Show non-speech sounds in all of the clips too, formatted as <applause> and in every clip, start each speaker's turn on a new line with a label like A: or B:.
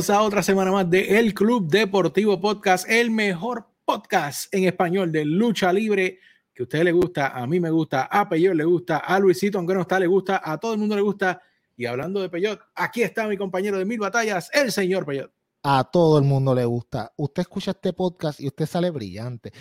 A: Bienvenidos a otra semana más de El Club Deportivo Podcast, el mejor podcast en español de lucha libre que a usted le gusta, a mí me gusta, a Peyot le gusta, a Luisito, aunque no está, le gusta, a todo el mundo le gusta. Y hablando de Peyot, aquí está mi compañero de mil batallas, el señor Peyot.
B: A todo el mundo le gusta. Usted escucha este podcast y usted sale brillante.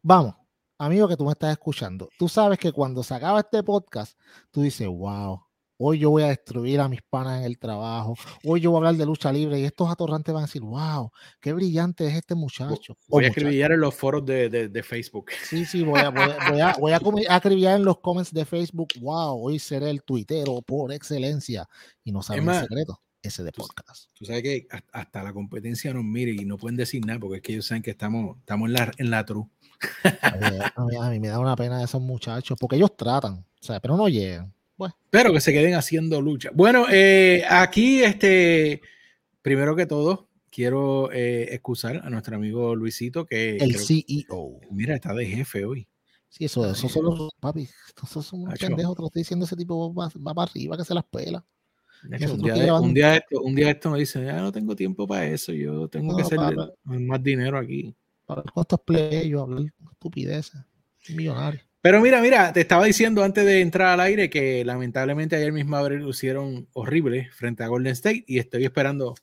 B: Vamos, amigo que tú me estás escuchando, tú sabes que cuando se acaba este podcast, tú dices, wow, hoy yo voy a destruir a mis panas en el trabajo, hoy yo voy a hablar de lucha libre y estos atorrantes van a decir, wow, qué brillante es este muchacho.
A: Voy a escribir en los foros de, de, Facebook.
B: Sí, sí, voy a, voy, a, voy, a, en los comments de Facebook, wow, hoy seré el tuitero por excelencia y no saben el secreto. Ese de podcast.
A: Tú, sabes que hasta la competencia nos mire y no pueden decir nada porque es que ellos saben que estamos, estamos en la, en la true.
B: A mí, me da una pena de esos muchachos porque ellos tratan, o sea, pero no llegan.
A: Pero que se queden haciendo lucha. Bueno, eh, aquí, este, primero que todo, quiero eh, excusar a nuestro amigo Luisito, que.
B: El CEO.
A: Mira, está de jefe hoy.
B: Sí, eso, eso son los papi. Esos son unos pendejos. Te lo estoy diciendo, ese tipo va, para arriba, que se las pela.
A: un, día, un, día esto, un día esto me dice, ya no tengo tiempo para eso, yo tengo que hacer más dinero aquí.
B: Para el play, yo hablar estupideces, millonario.
A: Pero mira, mira, te estaba diciendo antes de entrar al aire que lamentablemente ayer mis Mavericks lucieron horrible frente a Golden State y estoy esperando,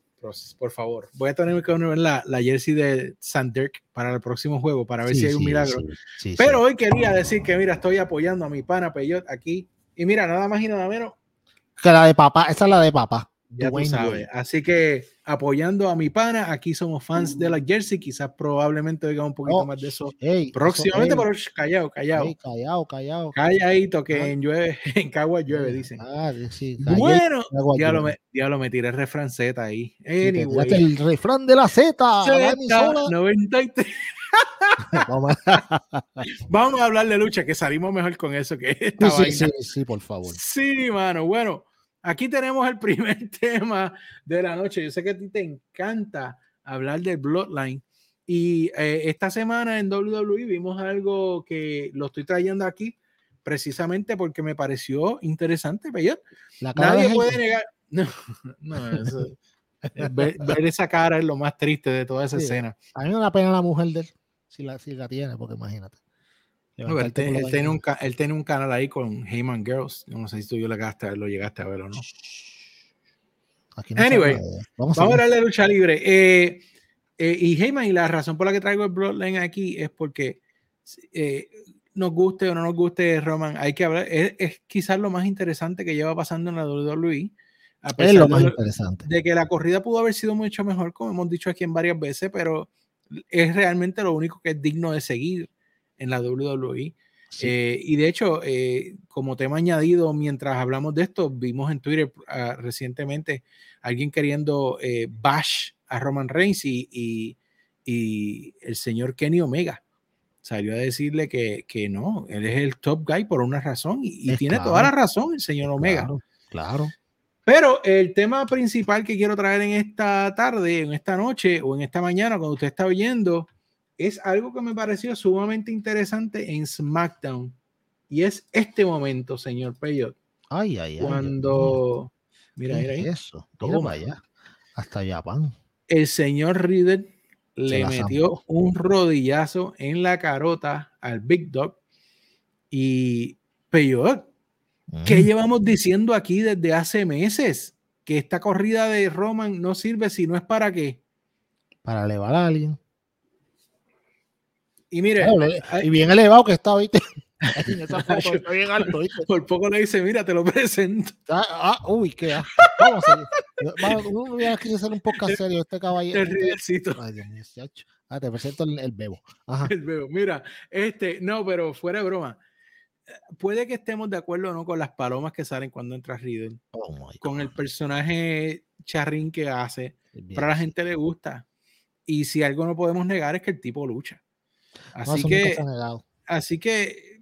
A: por favor, voy a tener que ver la, la jersey de Dirk para el próximo juego para ver si hay un milagro. Pero hoy quería decir que mira, estoy apoyando a mi pana Peyot aquí y mira, nada más y nada menos.
B: Que la de papá, esa es la de papá.
A: Ya tú sabes. Así que apoyando a mi pana, aquí somos fans de la Jersey, quizás probablemente oiga un poquito oh, más de eso próximamente, pero callado, callado.
B: callado, callado.
A: Calladito, que en, llueve, <laughs> en Cagua llueve, dicen. Ah, sí, bueno, diablo me, diablo me tiré el refrán Z ahí.
B: Anyway. el refrán de la Z. Z
A: 93. <laughs> <laughs> Vamos a hablar de lucha, que salimos mejor con eso que esta
B: sí, sí, sí, por favor.
A: Sí, mano. Bueno, Aquí tenemos el primer <laughs> tema de la noche. Yo sé que a ti te encanta hablar de Bloodline. Y eh, esta semana en WWE vimos algo que lo estoy trayendo aquí precisamente porque me pareció interesante. Nadie puede negar. <laughs> No, <laughs> no, eso, ver, esa cara es lo más triste de toda esa escena.
B: A mí me da pena la mujer de él, si la, si la tiene, porque imagínate
A: él, tiene un, él, tiene un, canal ahí con Heyman Girls. no sé si tú yo lo llegaste, a lo llegaste a ver o no. anyway, vamos, a hablar de lucha libre. Eh, eh, y Heyman, y la razón por la que traigo el Bloodline aquí es porque eh, nos guste o no nos guste Roman, hay que hablar. Es, quizás lo más interesante que lleva pasando en la WWE.
B: es lo más interesante.
A: De que la corrida pudo haber sido mucho mejor, como hemos dicho aquí en varias veces, pero es realmente lo único que es digno de seguir en la WWE. Eh, y de hecho, eh, como tema añadido, mientras hablamos de esto, vimos en Twitter uh, recientemente alguien queriendo eh, bash a Roman Reigns y, y, y, el señor Kenny Omega salió a decirle que, que, no, él es el top guy por una razón y, tiene toda la razón el señor Omega.
B: Claro, claro.
A: Pero el tema principal que quiero traer en esta tarde, en esta noche o en esta mañana, cuando usted está oyendo es algo que me pareció sumamente interesante en SmackDown. Y es este momento, señor Peyot.
B: Ay, ay,
A: ay. Cuando. Mira, mira
B: Eso, toma allá. Hasta Japón.
A: El señor Riddle le metió un rodillazo en la carota al Big Dog. Y Peyot, ¿qué mm. llevamos diciendo aquí desde hace meses? Que esta corrida de Roman no sirve si no es para qué.
B: Para elevar a alguien.
A: Y mire,
B: y bien elevado que está, ¿viste? <laughs> <laughs>
A: está bien alto, Por poco le dice, mira, te lo presento.
B: Ah, ah uy, qué Vamos a. Vamos, voy a hacer un poco <laughs> serio este caballero.
A: El
B: este Ay, Dios mío, ah, te presento el, bebo.
A: Ajá. El bebo. Mira, este, no, pero fuera de broma. Puede que estemos de acuerdo o no con las palomas que salen cuando entra Riddle. Oh con el personaje charrín que hace. Pero a la gente le gusta. Y si algo no podemos negar es que el tipo lucha. Así que, así que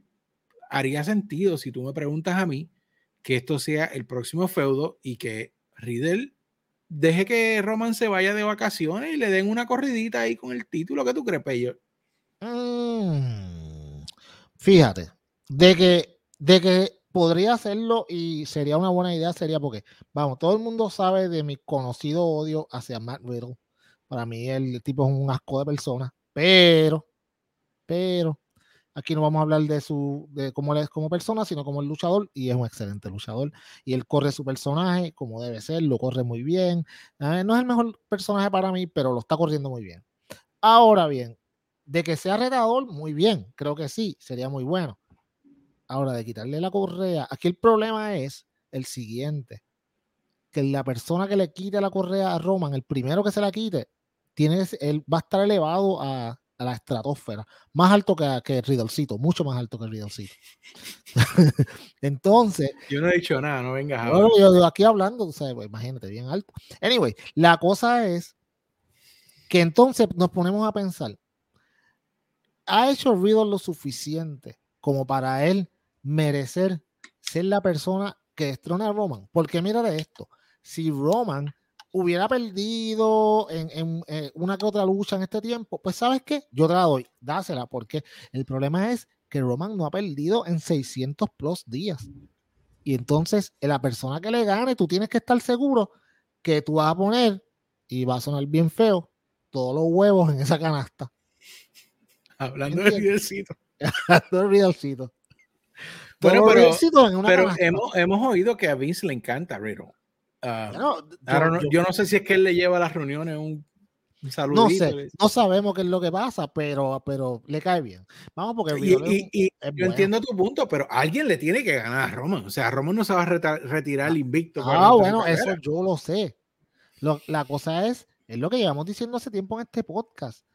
A: haría sentido si tú me preguntas a mí que esto sea el próximo feudo y que Riddle deje que Roman se vaya de vacaciones y le den una corridita ahí con el título. que tú crees, Peyo?
B: Mm, fíjate, de que, de que podría hacerlo y sería una buena idea, sería porque, vamos, todo el mundo sabe de mi conocido odio hacia Matt Riddle. Para mí el tipo es un asco de persona, pero, pero, aquí no vamos a hablar de su, de cómo él es como persona, sino como el luchador, y es un excelente luchador. Y él corre su personaje como debe ser, lo corre muy bien. Ah, no es el mejor personaje para mí, pero lo está corriendo muy bien. Ahora bien, de que sea retador, muy bien, creo que sí, sería muy bueno. Ahora, de quitarle la correa, aquí el problema es el siguiente, que la persona que le quite la correa a Roman, el primero que se la quite, tiene, él va a estar elevado a, la estratosfera, más alto que, que Riddlecito, mucho más alto que Riddlecito. <laughs> Entonces.
A: Yo no he dicho nada, no vengas
B: a. yo, aquí hablando, pues, imagínate, bien alto. Anyway, la cosa es que entonces nos ponemos a pensar, ¿ha hecho Riddle lo suficiente como para él merecer ser la persona que destrona a Roman? Porque mira de esto, si Roman hubiera perdido en, eh, una que otra lucha en este tiempo, pues sabes qué, yo te la doy, dásela, porque el problema es que Roman no ha perdido en 600 plus días. Y entonces, la persona que le gane, tú tienes que estar seguro que tú vas a poner, y va a sonar bien feo, todos los huevos en esa canasta.
A: Hablando de Ridelcito. <laughs>
B: Hablando de
A: Bueno, pero, hemos, hemos, oído que a Vince le encanta Riddle. Ah, yo, no sé si es que él le lleva a las reuniones un, saludo.
B: No sé, no sabemos qué es lo que pasa, pero, pero le cae bien. Vamos, porque
A: y, yo entiendo tu punto, pero alguien le tiene que ganar a Roman. O sea, Roman no se va a retirar el invicto.
B: Ah, bueno, eso yo lo sé. la cosa es, es lo que llevamos diciendo hace tiempo en este podcast.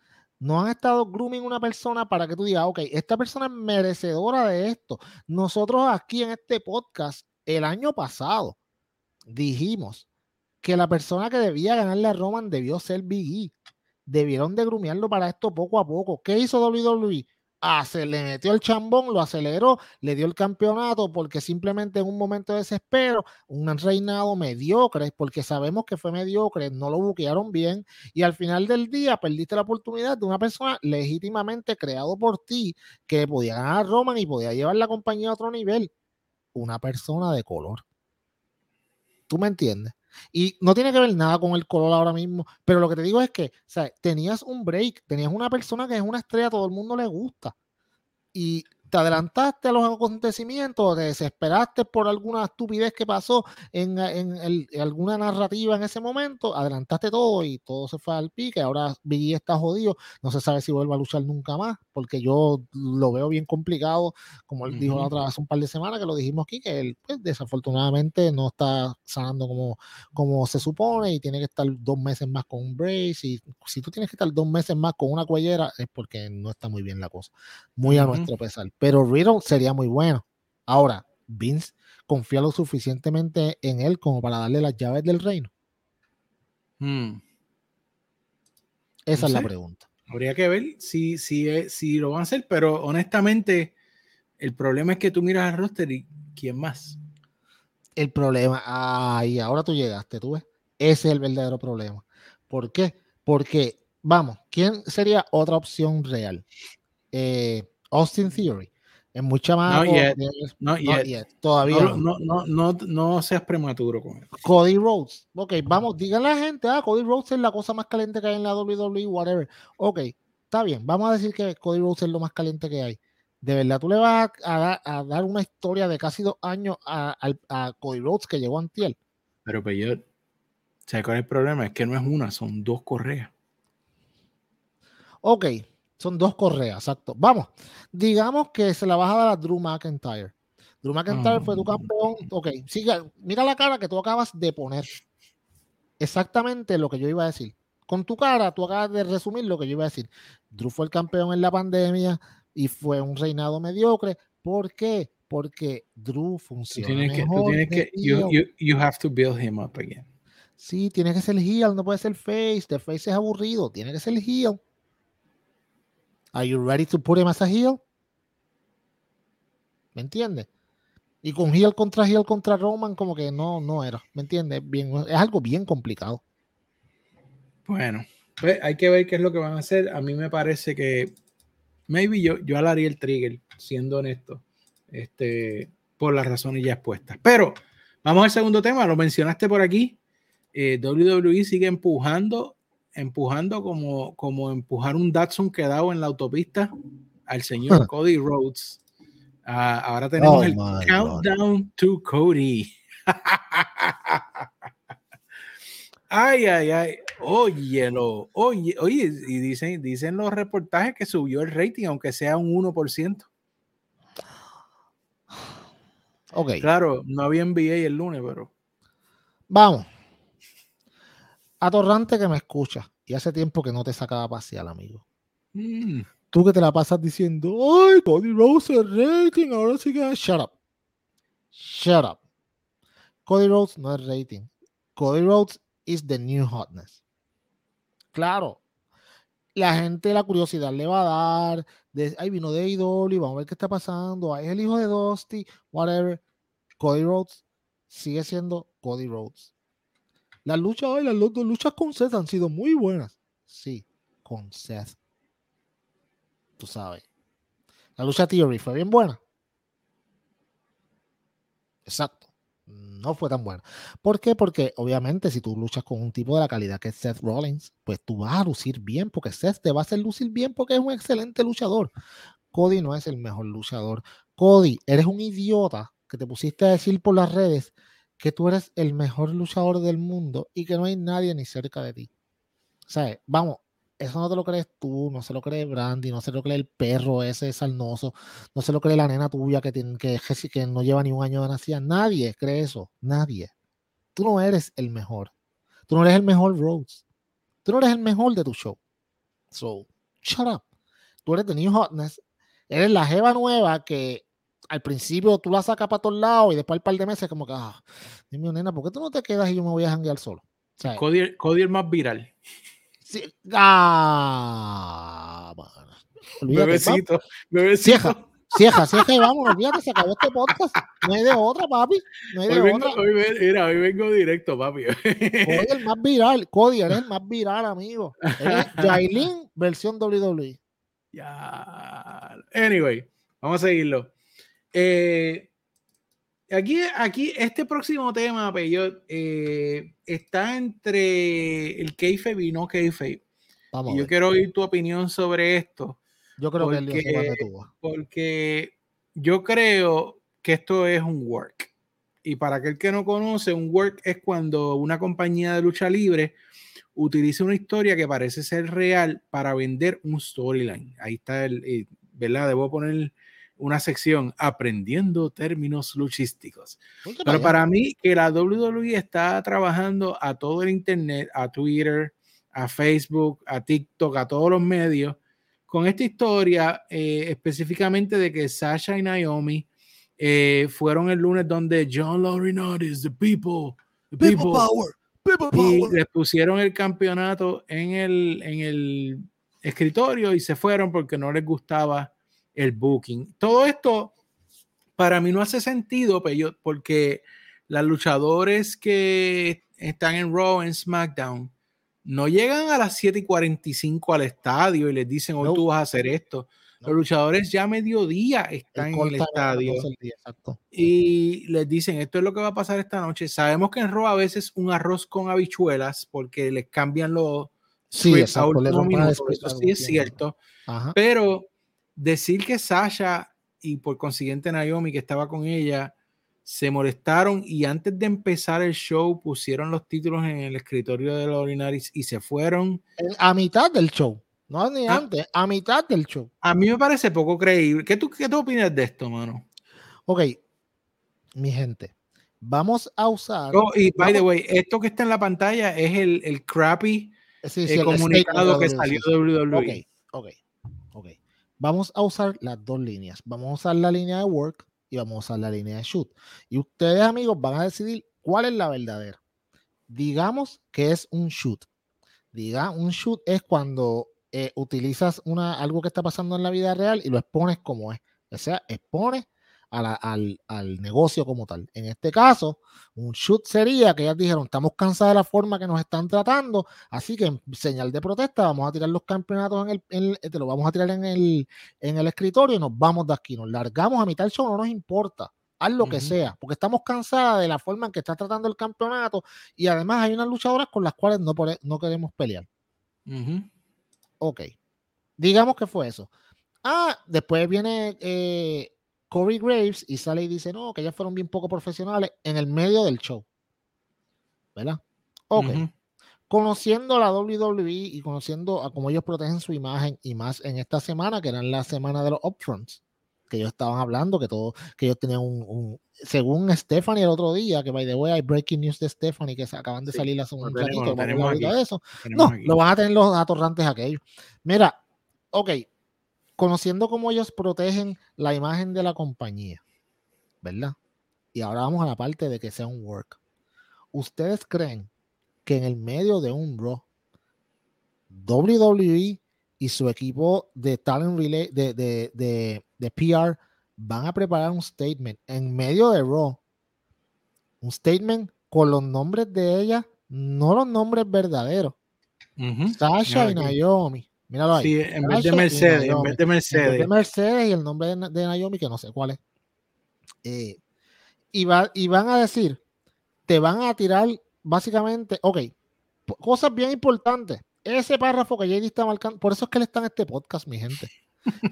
B: No han estado grooming una persona para que tú digas, ok, esta persona es merecedora de esto. Nosotros aquí en este podcast, el año pasado, dijimos que la persona que debía ganarle a Roman debió ser Big E. Debieron de grumearlo para esto poco a poco. ¿Qué hizo WWE? Ah, le metió el chambón, lo aceleró, le dio el campeonato porque simplemente en un momento de desespero, un reinado mediocre, porque sabemos que fue mediocre, no lo buquearon bien y al final del día perdiste la oportunidad de una persona legítimamente creado por ti que podía ganar a Roman y podía llevar la compañía a otro nivel. Una persona de color. ¿Tú me entiendes? Y no tiene que ver nada con el color ahora mismo, pero lo que te digo es que o sea, tenías un break, tenías una persona que es una estrella, todo el mundo le gusta. Y te adelantaste a los acontecimientos, te desesperaste por alguna estupidez que pasó en, alguna narrativa en ese momento, adelantaste todo y todo se fue al pique. Ahora Biggie está jodido, no se sabe si vuelve a luchar nunca más, porque yo lo veo bien complicado, como él dijo la otra hace un par de semanas que lo dijimos aquí, que él pues, desafortunadamente no está sanando como, como se supone y tiene que estar dos meses más con un brace. Y si tú tienes que estar dos meses más con una cuellera, es porque no está muy bien la cosa, muy a nuestro pesar pero Riddle sería muy bueno. Ahora, Vince confía lo suficientemente en él como para darle las llaves del reino. Hmm. Esa es la pregunta.
A: Habría que ver si, si, si lo van a hacer, pero honestamente, el problema es que tú miras al roster y ¿quién más?
B: El problema, ay, ahora tú llegaste, tú ves. Ese es el verdadero problema. ¿Por qué? Porque, vamos, ¿quién sería otra opción real? Eh, Austin Theory. Es mucha más.
A: No, Todavía. No, no, no, no, seas prematuro con él.
B: Cody Rhodes. Ok, vamos, díganle a la gente, ah, Cody Rhodes es la cosa más caliente que hay en la WWE, whatever. Ok, está bien, vamos a decir que Cody Rhodes es lo más caliente que hay. De verdad, tú le vas a, dar una historia de casi dos años a, a, Cody Rhodes que llegó antiel.
A: Pero peor, ¿sabes cuál es el problema? Es que no es una, son dos correas.
B: Ok, son dos correas, exacto. Vamos, digamos que se la vas a dar a Drew McIntyre. Drew McIntyre fue tu ah. campeón. Ok, siga, mira la cara que tú acabas de poner. Exactamente lo que yo iba a decir. Con tu cara, tú acabas de resumir lo que yo iba a decir. Drew fue el campeón en la pandemia y fue un reinado mediocre. ¿Por qué? Porque Drew funciona.
A: tienes que, tú tienes que you, you, you, have to build him up again.
B: Sí, tiene que ser heel, no puede ser face. The face es aburrido, tiene que ser heel. Are you ready to put him as a heel? ¿Me entiendes? Y con heel contra heel contra Roman, como que no, no era. ¿Me entiendes? Bien, es algo bien complicado.
A: Bueno, pues hay que ver qué es lo que van a hacer. A mí me parece que maybe yo, yo alaría el trigger, siendo honesto. Este, por las razones ya expuestas. Pero vamos al segundo tema, lo mencionaste por aquí. Eh, WWE sigue empujando, empujando como, como empujar un Datsun quedado en la autopista al señor Cody Rhodes. Ah, ahora tenemos oh el Countdown to Cody. ay, ay, ay. Óyelo. Oye, oye, y dicen, dicen los reportajes que subió el rating, aunque sea un 1%. Ok. Claro, no había NBA el lunes, pero.
B: Vamos. Atorrante que me escucha. Y hace tiempo que no te sacaba pasear, amigo. Mm. Tú que te la pasas diciendo, ay, Cody Rhodes el rating, ahora sí que. Shut up. Shut up. Cody Rhodes no es rating. Cody Rhodes is the new hotness. Claro. La gente la curiosidad le va a dar. De, ay, vino de Idol vamos a ver qué está pasando. Ay, es el hijo de Dusty, whatever. Cody Rhodes sigue siendo Cody Rhodes. Las luchas, ay, las luchas con Seth han sido muy buenas. Sí, con Seth tú sabes. La lucha Theory fue bien buena. Exacto. No fue tan buena. ¿Por qué? Porque obviamente si tú luchas con un tipo de la calidad que es Seth Rollins, pues tú vas a lucir bien, porque Seth te va a hacer lucir bien porque es un excelente luchador. Cody no es el mejor luchador. Cody, eres un idiota que te pusiste a decir por las redes que tú eres el mejor luchador del mundo y que no hay nadie ni cerca de ti. O sea, vamos, eso no te lo crees tú, no se lo cree Brandy, no se lo cree el perro ese salnoso, no se lo cree la nena tuya que, tiene, que, que no lleva ni un año de nacida. Nadie cree eso, nadie. Tú no eres el mejor. Tú no eres el mejor Rhodes. Tú no eres el mejor de tu show. So, shut up. Tú eres de New Hotness. Eres la jeva nueva que al principio tú la sacas para todos lados y después al par de meses como que, ah, dime, nena, ¿por qué tú no te quedas y yo me voy a janguear solo?
A: Cody, Cody el más viral.
B: Sí. Ah,
A: bebecito, bebecito.
B: Cieja, cieja, cieja y vámonos, fíjate, se acabó este podcast. No hay de otra, papi. No hay de otra.
A: Hoy, mira, hoy vengo directo, papi.
B: Cody el más viral. Cody, eres el <laughs> más viral, amigo. Eres Jailin versión WWE.
A: Ya. Anyway, vamos a seguirlo. Eh, Aquí, aquí, este próximo tema, Peyot, eh, está entre el kayfabe y no kayfabe. Vamos y yo quiero oír tu opinión sobre esto.
B: Yo creo que el
A: Porque yo creo que esto es un work. Y para aquel que no conoce, un work es cuando una compañía de lucha libre utiliza una historia que parece ser real para vender un storyline. Ahí está el, eh, ¿verdad? Debo poner una sección aprendiendo términos luchísticos. Pero para mí que la WWE está trabajando a todo el internet, a Twitter, a Facebook, a TikTok, a todos los medios, con esta historia eh, específicamente de que Sasha y Naomi eh, fueron el lunes donde John Laurinaitis, the people, the people, power, people power. y les pusieron el campeonato en el, en el escritorio y se fueron porque no les gustaba el booking. Todo esto para mí no hace sentido, porque las luchadores que están en Raw, en SmackDown, no llegan a las 7 y 45 al estadio y les dicen, hoy tú vas a hacer esto. Los luchadores ya a mediodía están en el estadio y les dicen, esto es lo que va a pasar esta noche. Sabemos que en Raw a veces un arroz con habichuelas porque les cambian los...
B: Sí, exacto,
A: eso sí es cierto. Pero decir que Sasha y por consiguiente Naomi, que estaba con ella, se molestaron y antes de empezar el show pusieron los títulos en el escritorio de los Orinaris y se fueron.
B: A mitad del show, no ni ah. antes, a mitad del show.
A: A mí me parece poco creíble. ¿Qué tú, qué tú opinas de esto, mano?
B: Ok, mi gente, vamos a usar.
A: Oh, y by the way, esto que está en la pantalla es el, el crappy eh, comunicado que salió de WWE.
B: Ok, ok vamos a usar las dos líneas. Vamos a usar la línea de work y vamos a usar la línea de shoot. Y ustedes, amigos, van a decidir cuál es la verdadera. Digamos que es un shoot. Diga, un shoot es cuando eh, utilizas una, algo que está pasando en la vida real y lo expones como es. O sea, expones al, al, negocio como tal. En este caso, un shoot sería que ellas dijeron, estamos cansadas de la forma que nos están tratando, así que en señal de protesta vamos a tirar los campeonatos en el, te lo vamos a tirar en el, en el escritorio y nos vamos de aquí, nos largamos a mitad del show, no nos importa. haz lo que sea, porque estamos cansadas de la forma en que está tratando el campeonato y además hay unas luchadoras con las cuales no, no queremos pelear. Ok, digamos que fue eso. Ah, después viene eh, Corey Graves y sale y dice, no, que ellas fueron bien poco profesionales en el medio del show. ¿Verdad? Ok. Conociendo a la WWE y conociendo a cómo ellos protegen su imagen y más en esta semana, que era la semana de los upfronts, que ellos estaban hablando, que todo, que ellos tenían un, según Stephanie el otro día, que by the way hay breaking news de Stephanie que se acaban de salir hace un ratito, de eso. No, lo van a tener los atorrantes aquellos. Mira, ok, conociendo cómo ellos protegen la imagen de la compañía, ¿verdad? Y ahora vamos a la parte de que sea un work. ¿Ustedes creen que en el medio de un Raw, WWE y su equipo de talent relay, de, de, de, PR, van a preparar un statement en medio de Raw? Un statement con los nombres de ella, no los nombres verdaderos. Sasha y Naomi Míralo ahí.
A: Sí, en vez de Mercedes, en vez de Mercedes.
B: de Mercedes y el nombre de, Naomi, que no sé cuál es. Eh, y, y van a decir, te van a tirar básicamente, ok, cosas bien importantes. Ese párrafo que JD está marcando, por eso es que le está en este podcast, mi gente.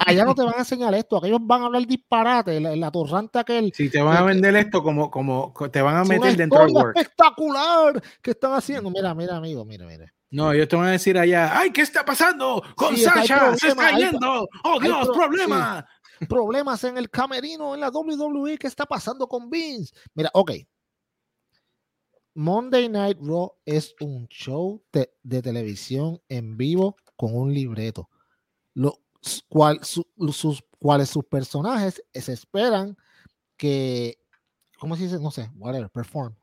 B: Allá no te van a enseñar esto, aquellos van a hablar disparate, la, la torrante aquel.
A: Sí, te van a vender esto como, como te van a meter dentro del work.
B: espectacular que están haciendo. Mira, mira, amigo, mira, mira.
A: No, ellos te van a decir allá, ¡ay, qué está pasando con Sasha! ¡Se está yendo! ¡Oh, Dios, problema!
B: Problemas en el camerino, en la WWE, ¿qué está pasando con Vince? Mira, ok. Monday Night Raw es un show de, televisión en vivo con un libreto. Lo, cual, sus, cuales sus personajes se esperan que, ¿cómo se dice? No sé, whatever, perform.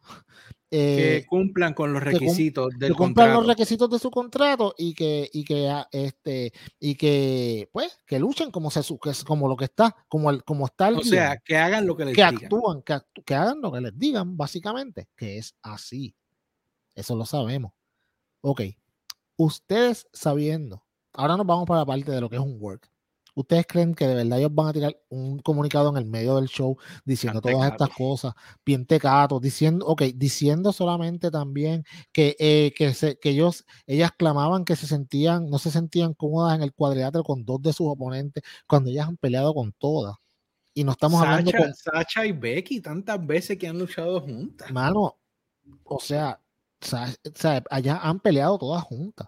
A: Que eh, cumplan con los requisitos
B: del que cumplan los requisitos de su contrato y que y que ah, este y que pues que luchen como se como lo que está como el como está el
A: o sea que hagan lo que les
B: que
A: digan.
B: actúan que, que hagan lo que les digan básicamente que es así. Eso lo sabemos. Ok. Ustedes sabiendo ahora nos vamos para la parte de lo que es un work ¿Ustedes creen que de verdad ellos van a tirar un comunicado en el medio del show diciendo todas estas cosas, bien tecatos, diciendo, ok, diciendo solamente también que, eh, que, se, que ellos, ellas clamaban que se sentían, no se sentían cómodas en el cuadrilátero con dos de sus oponentes cuando ellas han peleado con todas? Y no estamos hablando con
A: Sacha y Becky tantas veces que han luchado juntas.
B: Mano, o sea, allá han peleado todas juntas.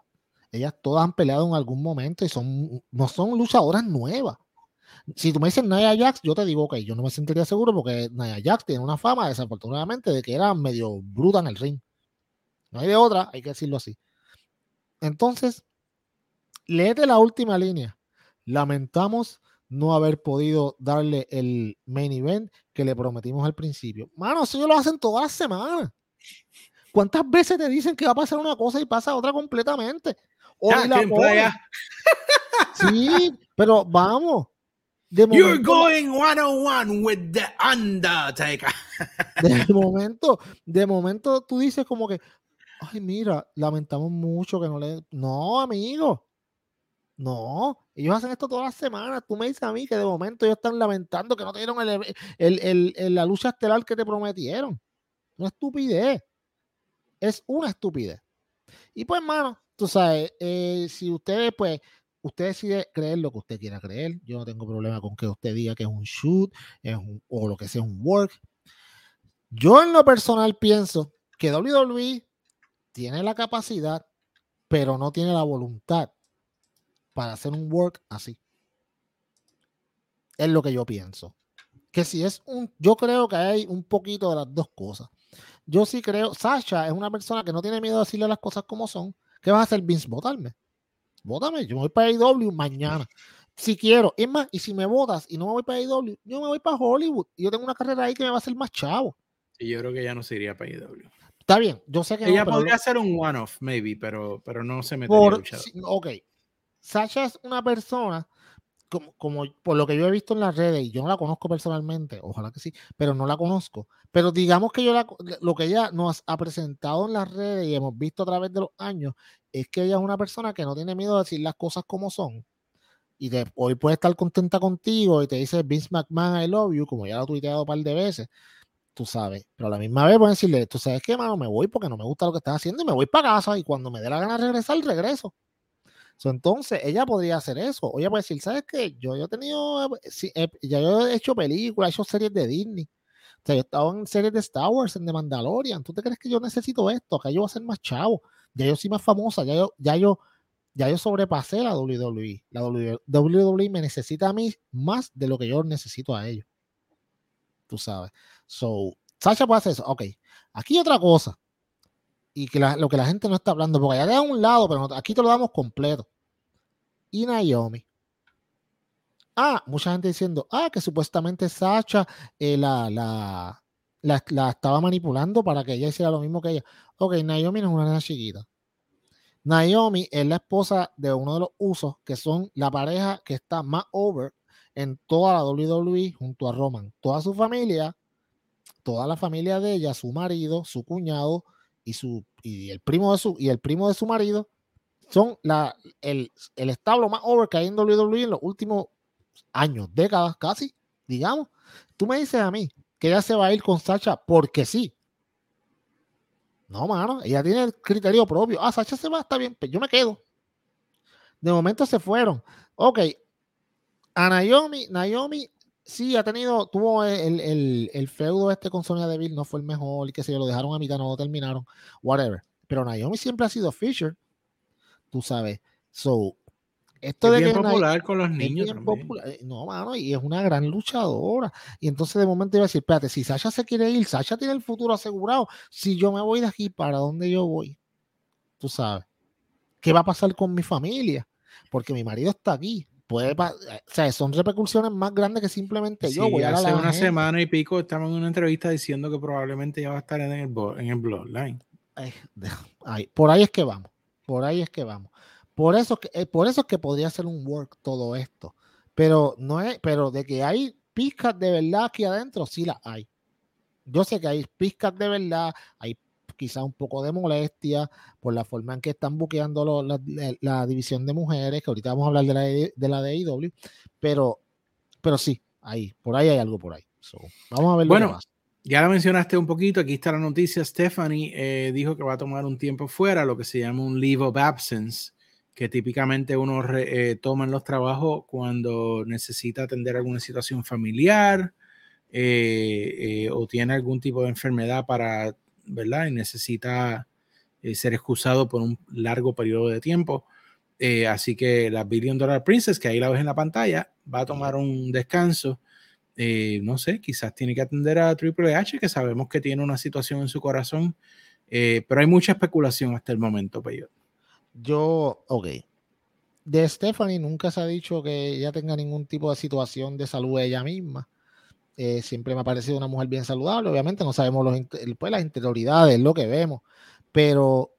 B: Ellas todas han peleado en algún momento y son, no son luchadoras nuevas. Si tú me dices Nia Jax, yo te digo, ok, yo no me sentiría seguro porque Nia Jax tiene una fama, desafortunadamente, de que era medio bruta en el ring. No hay de otra, hay que decirlo así. Entonces, léete la última línea. Lamentamos no haber podido darle el main event que le prometimos al principio. Mano, eso lo hacen todas las semanas. ¿Cuántas veces te dicen que va a pasar una cosa y pasa otra completamente? <laughs> sí, pero vamos.
A: De momento, You're going one on one with the Undertaker. <laughs>
B: de momento, de momento tú dices como que, ay, mira, lamentamos mucho que no le. No, amigo. No, ellos hacen esto todas las semanas. Tú me dices a mí que de momento ellos están lamentando que no te dieron el, la lucha estelar que te prometieron. Una estupidez. Es una estupidez. Y pues, hermano, tú sabes, eh, si ustedes, pues, usted decide creer lo que usted quiera creer, yo no tengo problema con que usted diga que es un shoot o lo que sea un work. Yo en lo personal pienso que WWE tiene la capacidad, pero no tiene la voluntad para hacer un work así. Es lo que yo pienso. Que si es un, yo creo que hay un poquito de las dos cosas. Yo sí creo, Sasha es una persona que no tiene miedo de decirle las cosas como son, ¿Qué vas a hacer, Vince? Votarme. Vótame. Yo me voy para AEW mañana. Si quiero. Es más, y si me votas y no me voy para AEW, yo me voy para Hollywood. Y yo tengo una carrera ahí que me va a hacer más chavo.
A: Y yo creo que ya no se iría para AEW.
B: Está bien, yo sé que
A: ella podría ser un one-off, maybe, pero, pero no se metería por,
B: Ok. Sasha es una persona como, por lo que yo he visto en las redes, y yo no la conozco personalmente, ojalá que sí, pero no la conozco. Pero digamos que yo lo que ella nos ha presentado en las redes y hemos visto a través de los años, es que ella es una persona que no tiene miedo de decir las cosas como son. y hoy puede estar contenta contigo y te dice Vince McMahon, I love you, como ya lo he tuiteado un par de veces, tú sabes. Pero a la misma vez pueden decirle, tú sabes qué, mano, me voy porque no me gusta lo que estás haciendo y me voy para casa y cuando me dé la gana regresar, regreso. Entonces, ella podría hacer eso. Ella puede decir, ¿sabes qué? Yo, yo he tenido, ya yo he hecho películas, he hecho series de Disney. O sea, yo he estado en series de Star Wars, en The Mandalorian. ¿Tú te crees que yo necesito esto? Que yo voy a ser más chavo. Ya yo soy más famosa. Ya yo, ya yo, ya yo sobrepasé la WWE. La WWE me necesita a mí más de lo que yo necesito a ellos. Tú sabes. So, Sasha puede hacer eso. Ok. Aquí otra cosa. Y que lo que la gente no está hablando, porque allá de un lado, pero aquí te lo damos completo. Y Naomi. Ah, mucha gente diciendo, ah, que supuestamente Sacha eh, la, la, la, estaba manipulando para que ella hiciera lo mismo que ella. Ok, Naomi no es una nena chiquita. Naomi es la esposa de uno de los usos, que son la pareja que está más over en toda la WWE junto a Roman. Toda su familia, toda la familia de ella, su marido, su cuñado y, su, y, el, primo de su, y el primo de su marido son la, el, el establo más over que hay en WWE en los últimos años, décadas casi, digamos. Tú me dices a mí que ella se va a ir con Sacha porque sí. No, mano, ella tiene el criterio propio. Ah, Sacha se va, está bien, pero pues yo me quedo. De momento se fueron. Ok, a Naomi, Naomi sí ha tenido, tuvo el, el, feudo este con Sonia Deville, no fue el mejor, y que se lo dejaron a mitad, no lo terminaron, whatever. Pero Naomi siempre ha sido Fisher, tú sabes. So,
A: esto es de bien popular con los niños
B: eh, no, mano, y es una gran luchadora. Y entonces de momento iba a decir, espérate, si Sasha se quiere ir, Sasha tiene el futuro asegurado. Si yo me voy de aquí, ¿para dónde yo voy? Tú sabes. ¿Qué va a pasar con mi familia? Porque mi marido está aquí. Puede, o sea, son repercusiones más grandes que simplemente yo. Voy
A: a hace una semana y pico estamos en una entrevista diciendo que probablemente ya va a estar en el, en el Bloodline.
B: por ahí es que vamos. Por ahí es que vamos. Por eso, que, eh, por eso es que podría ser un work todo esto. Pero no es, pero de que hay pizcas de verdad aquí adentro, sí la hay. Yo sé que hay pizcas de verdad, hay quizá un poco de molestia por la forma en que están buqueando la, división de mujeres, que ahorita vamos a hablar de la de, la DIW, pero, pero sí, ahí, por ahí hay algo por ahí. vamos a ver
A: bueno, más. Ya la mencionaste un poquito, aquí está la noticia, Stephanie eh, dijo que va a tomar un tiempo fuera, lo que se llama un leave of absence, que típicamente uno eh, toma en los trabajos cuando necesita atender alguna situación familiar eh, eh, o tiene algún tipo de enfermedad para, ¿verdad? Y necesita ser excusado por un largo periodo de tiempo. así que la Billion Dollar Princess, que ahí la ves en la pantalla, va a tomar un descanso. no sé, quizás tiene que atender a Triple H, que sabemos que tiene una situación en su corazón, pero hay mucha especulación hasta el momento, Peyo.
B: Yo, ok. De Stephanie nunca se ha dicho que ella tenga ningún tipo de situación de salud ella misma. Eh, siempre me ha parecido una mujer bien saludable. Obviamente no sabemos pues, las interioridades, lo que vemos. Pero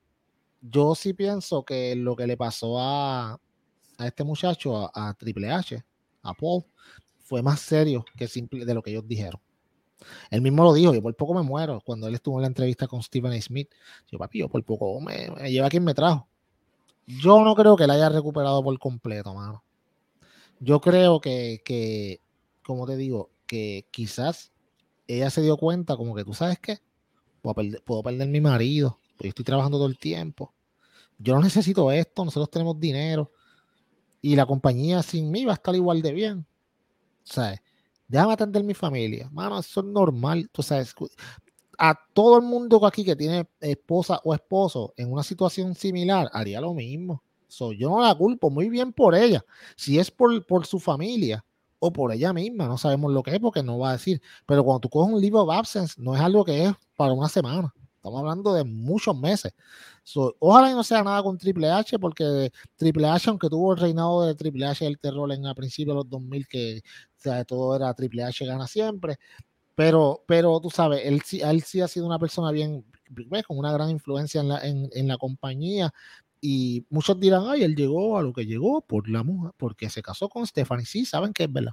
B: yo sí pienso que lo que le pasó a, a este muchacho, a, Triple H, a Paul, fue más serio que simple de lo que ellos dijeron. Él mismo lo dijo, yo por poco me muero cuando él estuvo en la entrevista con Stephen Smith. Yo, papi, yo por poco me, me lleva quien me trajo. Yo no creo que la haya recuperado por completo, mano. Yo creo que, que, como te digo, que quizás ella se dio cuenta como que tú sabes qué, puedo perder, mi marido, yo estoy trabajando todo el tiempo. Yo no necesito esto, nosotros tenemos dinero y la compañía sin mí va a estar igual de bien. Sea, déjame atender mi familia. Mano, eso es normal. Tú sabes, a todo el mundo aquí que tiene esposa o esposo en una situación similar haría lo mismo. yo no la culpo, muy bien por ella. Si es por, por su familia o por ella misma, no sabemos lo que es porque no va a decir. Pero cuando tú coges un libro of absence, no es algo que es para una semana. Estamos hablando de muchos meses. ojalá no sea nada con Triple H, porque Triple H, aunque tuvo el reinado de Triple H el terror en a principios de los 2000, que sea, todo era Triple H gana siempre, pero, pero tú sabes, él, él sí ha sido una persona bien, con una gran influencia en la, en, la compañía. Y muchos dirán, ay, él llegó a lo que llegó por la mujer, porque se casó con Stephanie. Sí, saben que es verdad.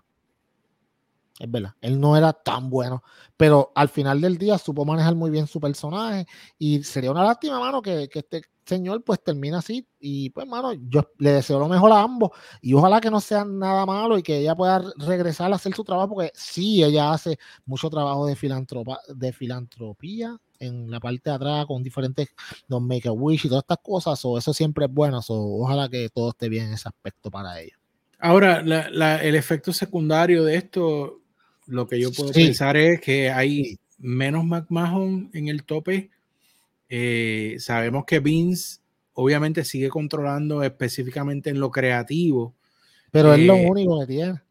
B: Es verdad. Él no era tan bueno, pero al final del día supo manejar muy bien su personaje y sería una lástima, mano, que, que, este, señor pues termina así y pues mano, yo le deseo lo mejor a ambos y ojalá que no sea nada malo y que ella pueda regresar a hacer su trabajo porque sí, ella hace mucho trabajo de, filantropa, de filantropía en la parte de atrás con diferentes los make a wish y todas estas cosas o eso siempre es bueno ojalá que todo esté bien en ese aspecto para ella
A: ahora el efecto secundario de esto lo que yo puedo pensar es que hay menos McMahon en el tope eh, sabemos que Vince obviamente sigue controlando específicamente en lo creativo.
B: Pero es lo eh, único que tiene.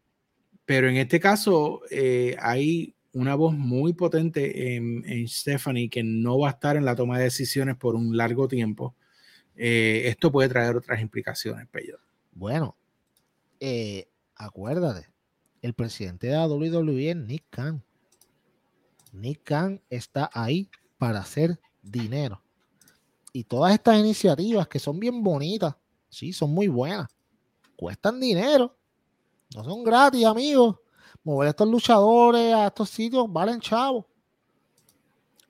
A: Pero en este caso eh, hay una voz muy potente en, Stephanie que no va a estar en la toma de decisiones por un largo tiempo. esto puede traer otras implicaciones, Pello.
B: Bueno, acuérdate, el presidente de la WWE Nick Khan. Nick Khan está ahí para hacer dinero. Y todas estas iniciativas que son bien bonitas, sí, son muy buenas, cuestan dinero. No son gratis, amigos. Mover a estos luchadores a estos sitios valen chavos.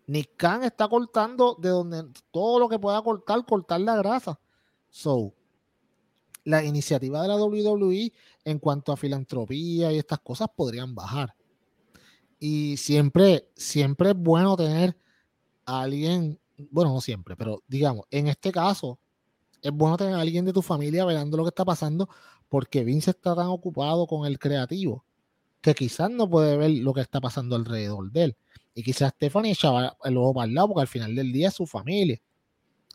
B: Nick Khan está cortando de donde todo lo que pueda cortar, cortar la grasa. So, la iniciativa de la WWE en cuanto a filantropía y estas cosas podrían bajar. Y siempre, siempre es bueno tener alguien, bueno, no siempre, pero digamos, en este caso, es bueno tener a alguien de tu familia velando lo que está pasando porque Vince está tan ocupado con el creativo que quizás no puede ver lo que está pasando alrededor de él. Y quizás Stephanie echaba el ojo para el lado porque al final del día es su familia.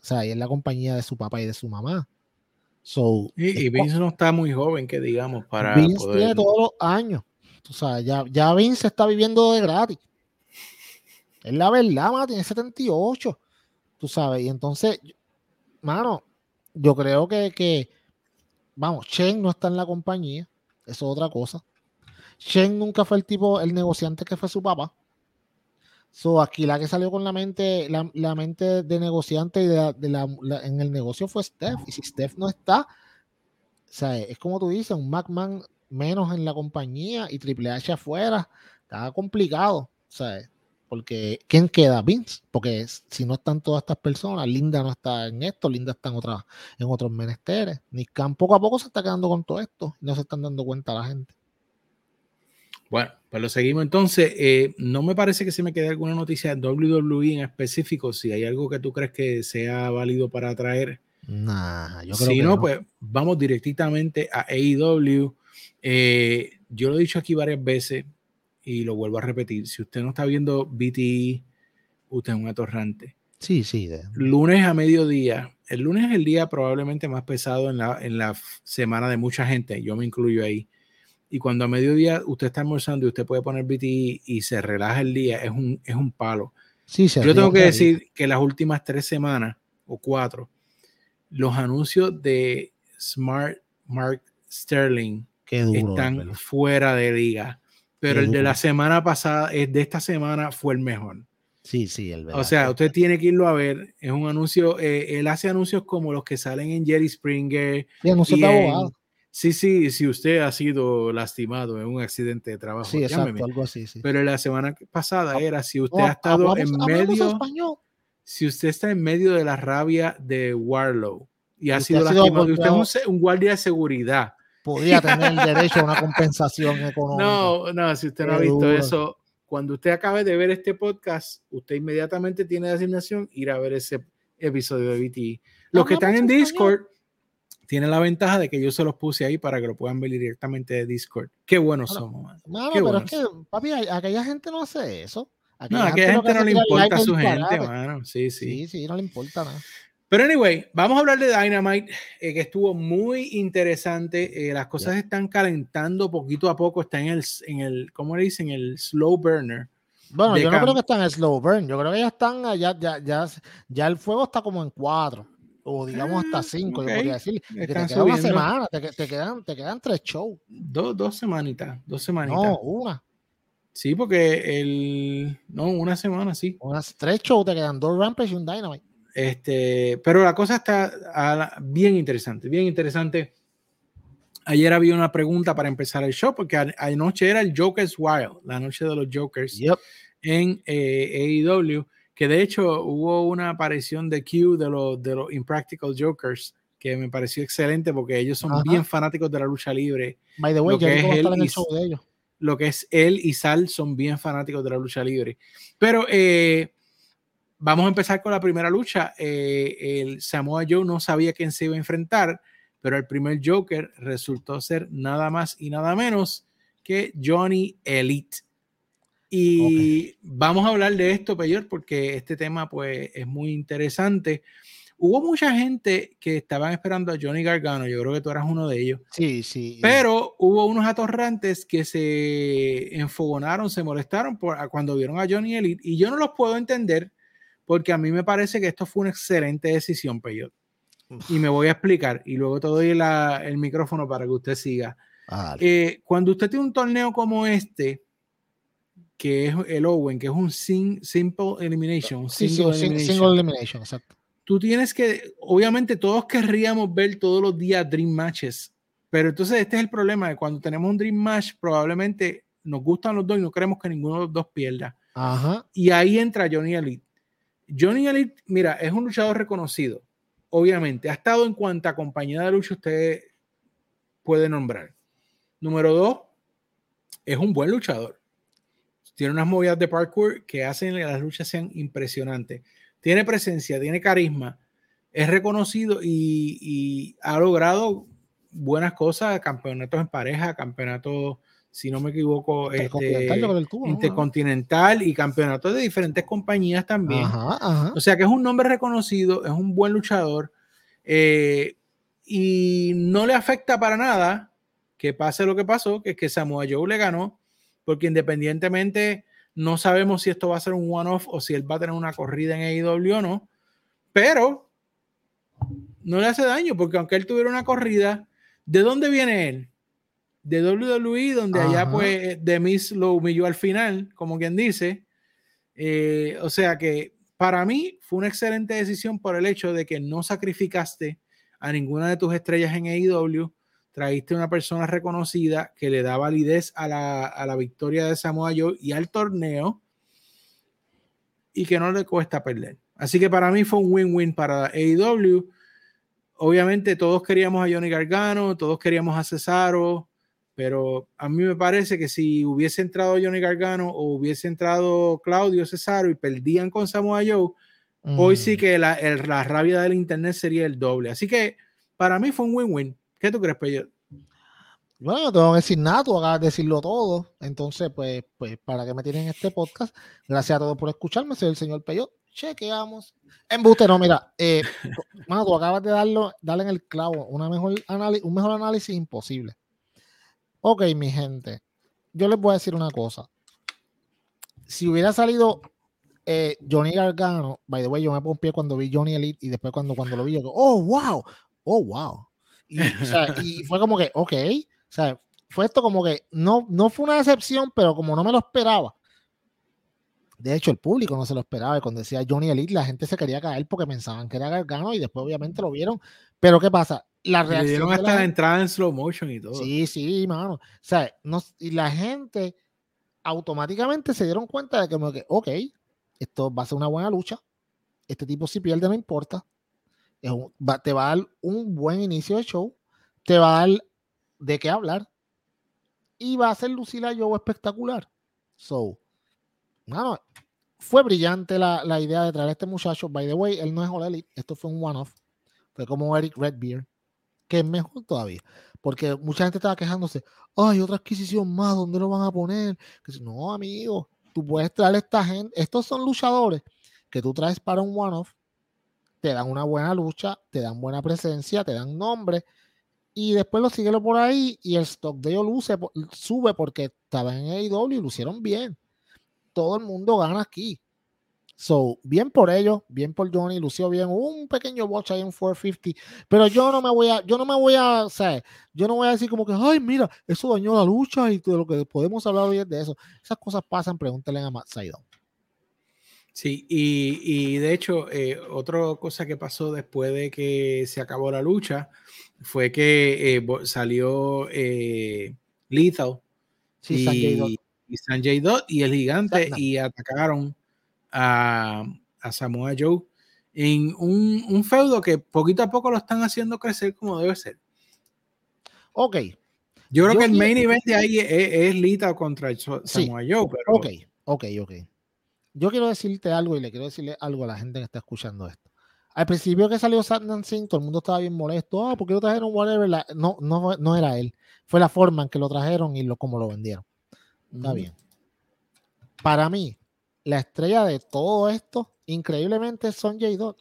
B: O sea, y es la compañía de su papá y de su mamá. So,
A: y, Vince no está muy joven, que digamos, para.
B: Vince tiene todos los años. O sea, ya, ya Vince está viviendo de gratis. Es la verdad, mano, tiene 78. Tú sabes, y entonces, mano, yo creo que, que vamos, Chen no está en la compañía, eso es otra cosa. Chen nunca fue el tipo, el negociante que fue su papá. So, aquí la que salió con la mente, la, mente de negociante y de, la, en el negocio fue Steph. Y si Steph no está, sea, es como tú dices, un McMahon menos en la compañía y Triple H afuera, está complicado. ¿sabes? Porque ¿quién queda? Vince, porque si no están todas estas personas, Linda no está en esto, Linda está en, otra, en otros menesteres. Nick Khan poco a poco se está quedando con todo esto, no se están dando cuenta la gente.
A: Bueno, pues lo seguimos entonces. Eh, no me parece que se me quede alguna noticia de WWE en específico. Si hay algo que tú crees que sea válido para traer.
B: Nah,
A: yo creo si no, pues vamos directamente a AEW. Eh, yo lo he dicho aquí varias veces y lo vuelvo a repetir, si usted no está viendo BTI, usted es un atorrante.
B: Sí, sí.
A: Lunes a mediodía. El lunes es el día probablemente más pesado en la, en la semana de mucha gente, yo me incluyo ahí. Y cuando a mediodía usted está almorzando y usted puede poner BTI y se relaja el día, es un, es un palo.
B: Sí,
A: yo tengo que decir que las últimas tres semanas o cuatro, los anuncios de Smart Mark Sterling están fuera de liga pero el de la semana pasada, el de esta semana fue el mejor.
B: Sí, sí, el
A: verdad. O sea, usted tiene que irlo a ver. Es un anuncio, eh, él hace anuncios como los que salen en Jerry Springer.
B: Sí, de abogado.
A: Sí, sí, si usted ha sido lastimado en un accidente de trabajo,
B: sí, exacto, algo así, sí.
A: Pero la semana pasada era si usted ha estado en medio, si usted está en medio de la rabia de Warlow y ha sido lastimado, usted es un guardia de seguridad
B: podía <laughs> tener derecho a una compensación económica.
A: No, no, si usted no ha visto eso, cuando usted acabe de ver este podcast, usted inmediatamente tiene de asignación ir a ver ese episodio de BT. Los que están en Discord tienen la ventaja de que yo se los puse ahí para que lo puedan ver directamente de Discord. Qué buenos somos,
B: No, pero es que, papi, aquella gente no hace eso.
A: no, a aquella gente no le importa a su gente, mano. Sí,
B: sí. Sí, sí, no le importa nada.
A: Pero anyway, vamos a hablar de Dynamite, eh, que estuvo muy interesante. Eh, las cosas están calentando poquito a poco. Está en el, en el ¿cómo le dicen? El slow burner.
B: Bueno, yo no creo que están en slow burn. Yo creo que ya están, ya, ya, ya, ya el fuego está como en cuatro. O digamos hasta ah, cinco, yo podría decir. te queda una semana, te, quedan, te quedan tres shows.
A: Dos, dos semanitas, dos semanitas.
B: No, una.
A: Sí, porque el. No, una semana, sí.
B: Unas tres shows, te quedan dos Rampage y un Dynamite.
A: Este, pero la cosa está bien interesante, bien interesante. Ayer había una pregunta para empezar el show, porque anoche era el Joker's Wild, la noche de los Jokers en eh, AEW, que de hecho hubo una aparición de Q de los, de los Impractical Jokers que me pareció excelente porque ellos son bien fanáticos de la lucha libre.
B: By the way, lo que, es él y, de ellos.
A: lo que es él y Sal son bien fanáticos de la lucha libre. Pero eh, vamos a empezar con la primera lucha. Eh, el Samoa Joe no sabía quién se iba a enfrentar, pero el primer Joker resultó ser nada más y nada menos que Johnny Elite. Y vamos a hablar de esto, Peyor, porque este tema pues es muy interesante. Hubo mucha gente que estaban esperando a Johnny Gargano, yo creo que tú eras uno de ellos.
B: Sí, sí.
A: Pero hubo unos atorrantes que se enfogonaron, se molestaron por, cuando vieron a Johnny Elite y yo no los puedo entender porque a mí me parece que esto fue una excelente decisión, Peyot. Y me voy a explicar y luego te doy el micrófono para que usted siga. Eh, cuando usted tiene un torneo como este, que es el Owen, que es un simple elimination,
B: single, elimination, single elimination, exacto
A: tú tienes que, obviamente todos querríamos ver todos los días Dream Matches, pero entonces este es el problema de cuando tenemos un Dream Match, probablemente nos gustan los dos y no queremos que ninguno de los dos pierda. Y ahí entra Johnny Elite. Johnny Elite, mira, es un luchador reconocido, obviamente. Ha estado en cuanta compañía de lucha usted puede nombrar. Número dos, es un buen luchador. Tiene unas movidas de parkour que hacen que las luchas sean impresionantes. Tiene presencia, tiene carisma, es reconocido y, ha logrado buenas cosas, campeonatos en pareja, campeonatos, si no me equivoco, este, intercontinental y campeonatos de diferentes compañías también. O sea que es un nombre reconocido, es un buen luchador eh, y no le afecta para nada que pase lo que pasó, que es que Samoa Joe le ganó, porque independientemente no sabemos si esto va a ser un one-off o si él va a tener una corrida en AEW o no, pero no le hace daño porque aunque él tuviera una corrida, ¿de dónde viene él? De WWE, donde allá pues The Miz lo humilló al final, como quien dice. Eh, o sea que para mí fue una excelente decisión por el hecho de que no sacrificaste a ninguna de tus estrellas en AEW traíste una persona reconocida que le da validez a la, victoria de Samoa Joe y al torneo y que no le cuesta perder. Así que para mí fue un win-win para AEW. Obviamente todos queríamos a Johnny Gargano, todos queríamos a Cesaro, pero a mí me parece que si hubiese entrado Johnny Gargano o hubiese entrado Claudio Cesaro y perdían con Samoa Joe, hoy sí mm. que la, la rabia del internet sería el doble. Así que para mí fue un win-win. ¿Qué tú crees, Peyo?
B: Bueno, no tengo que decir nada, tú acabas de decirlo todo. Entonces, pues, pues, para que me tienen este podcast, gracias a todos por escucharme. Soy el señor Peyo. Chequeamos. Embuste, no, mira, eh, <laughs> mano, tú acabas de darlo, darle en el clavo. Una mejor un mejor análisis imposible. Ok, mi gente, yo les voy a decir una cosa. Si hubiera salido eh, Johnny Gargano, by the way, yo me pie cuando vi Johnny Elite y después cuando, cuando lo vi, yo oh, wow, oh, wow. <laughs> Y, fue como que, ok, o sea, fue esto como que no, no fue una decepción, pero como no me lo esperaba. De hecho, el público no se lo esperaba. Y cuando decía Johnny Elite, la gente se quería caer porque pensaban que era Gargano y después obviamente lo vieron. Pero ¿qué pasa? La reacción. Le
A: dieron hasta la, entrada en slow motion y todo.
B: Sí, sí, mano. O sea, no, y la gente automáticamente se dieron cuenta de que, ok, esto va a ser una buena lucha. Este tipo si pierde no importa te va a dar un buen inicio de show, te va a dar de qué hablar y va a hacer lucir a Joe espectacular. So, bueno, fue brillante la, idea de traer a este muchacho. By the way, él no es All esto fue un one-off. Fue como Eric Redbeard, que es mejor todavía. Porque mucha gente estaba quejándose, hay otra adquisición más, ¿dónde lo van a poner? Que no, amigo, tú puedes traer a esta gente, estos son luchadores que tú traes para un one-off te dan una buena lucha, te dan buena presencia, te dan nombre y después lo siguen por ahí y el stock de ellos luce, sube porque estaban en AEW y lucieron bien. Todo el mundo gana aquí. So, bien por ellos, bien por Johnny, lució bien, un pequeño botch ahí en 450, pero yo no me voy a, yo no me voy a, o sea, yo no voy a decir como que, ay, mira, eso dañó la lucha y todo lo que podemos hablar hoy es de eso. Esas cosas pasan, pregúntenle a Matt Sydon.
A: Sí, y, de hecho, eh, otra cosa que pasó después de que se acabó la lucha fue que eh, salió eh, Lethal y, Sanjay Dot y el gigante y atacaron a, a Samoa Joe en un, feudo que poquito a poco lo están haciendo crecer como debe ser.
B: Ok.
A: Yo creo que el main event de ahí es, Lita contra Samoa Joe. Pero...
B: Ok, ok, ok. Yo quiero decirte algo y le quiero decirle algo a la gente que está escuchando esto. Al principio que salió Satnam Singh, todo el mundo estaba bien molesto. Ah, ¿por qué lo trajeron whatever? no, no, no era él. Fue la forma en que lo trajeron y lo, como lo vendieron. Está bien. Para mí, la estrella de todo esto, increíblemente, es Sonjay Dot.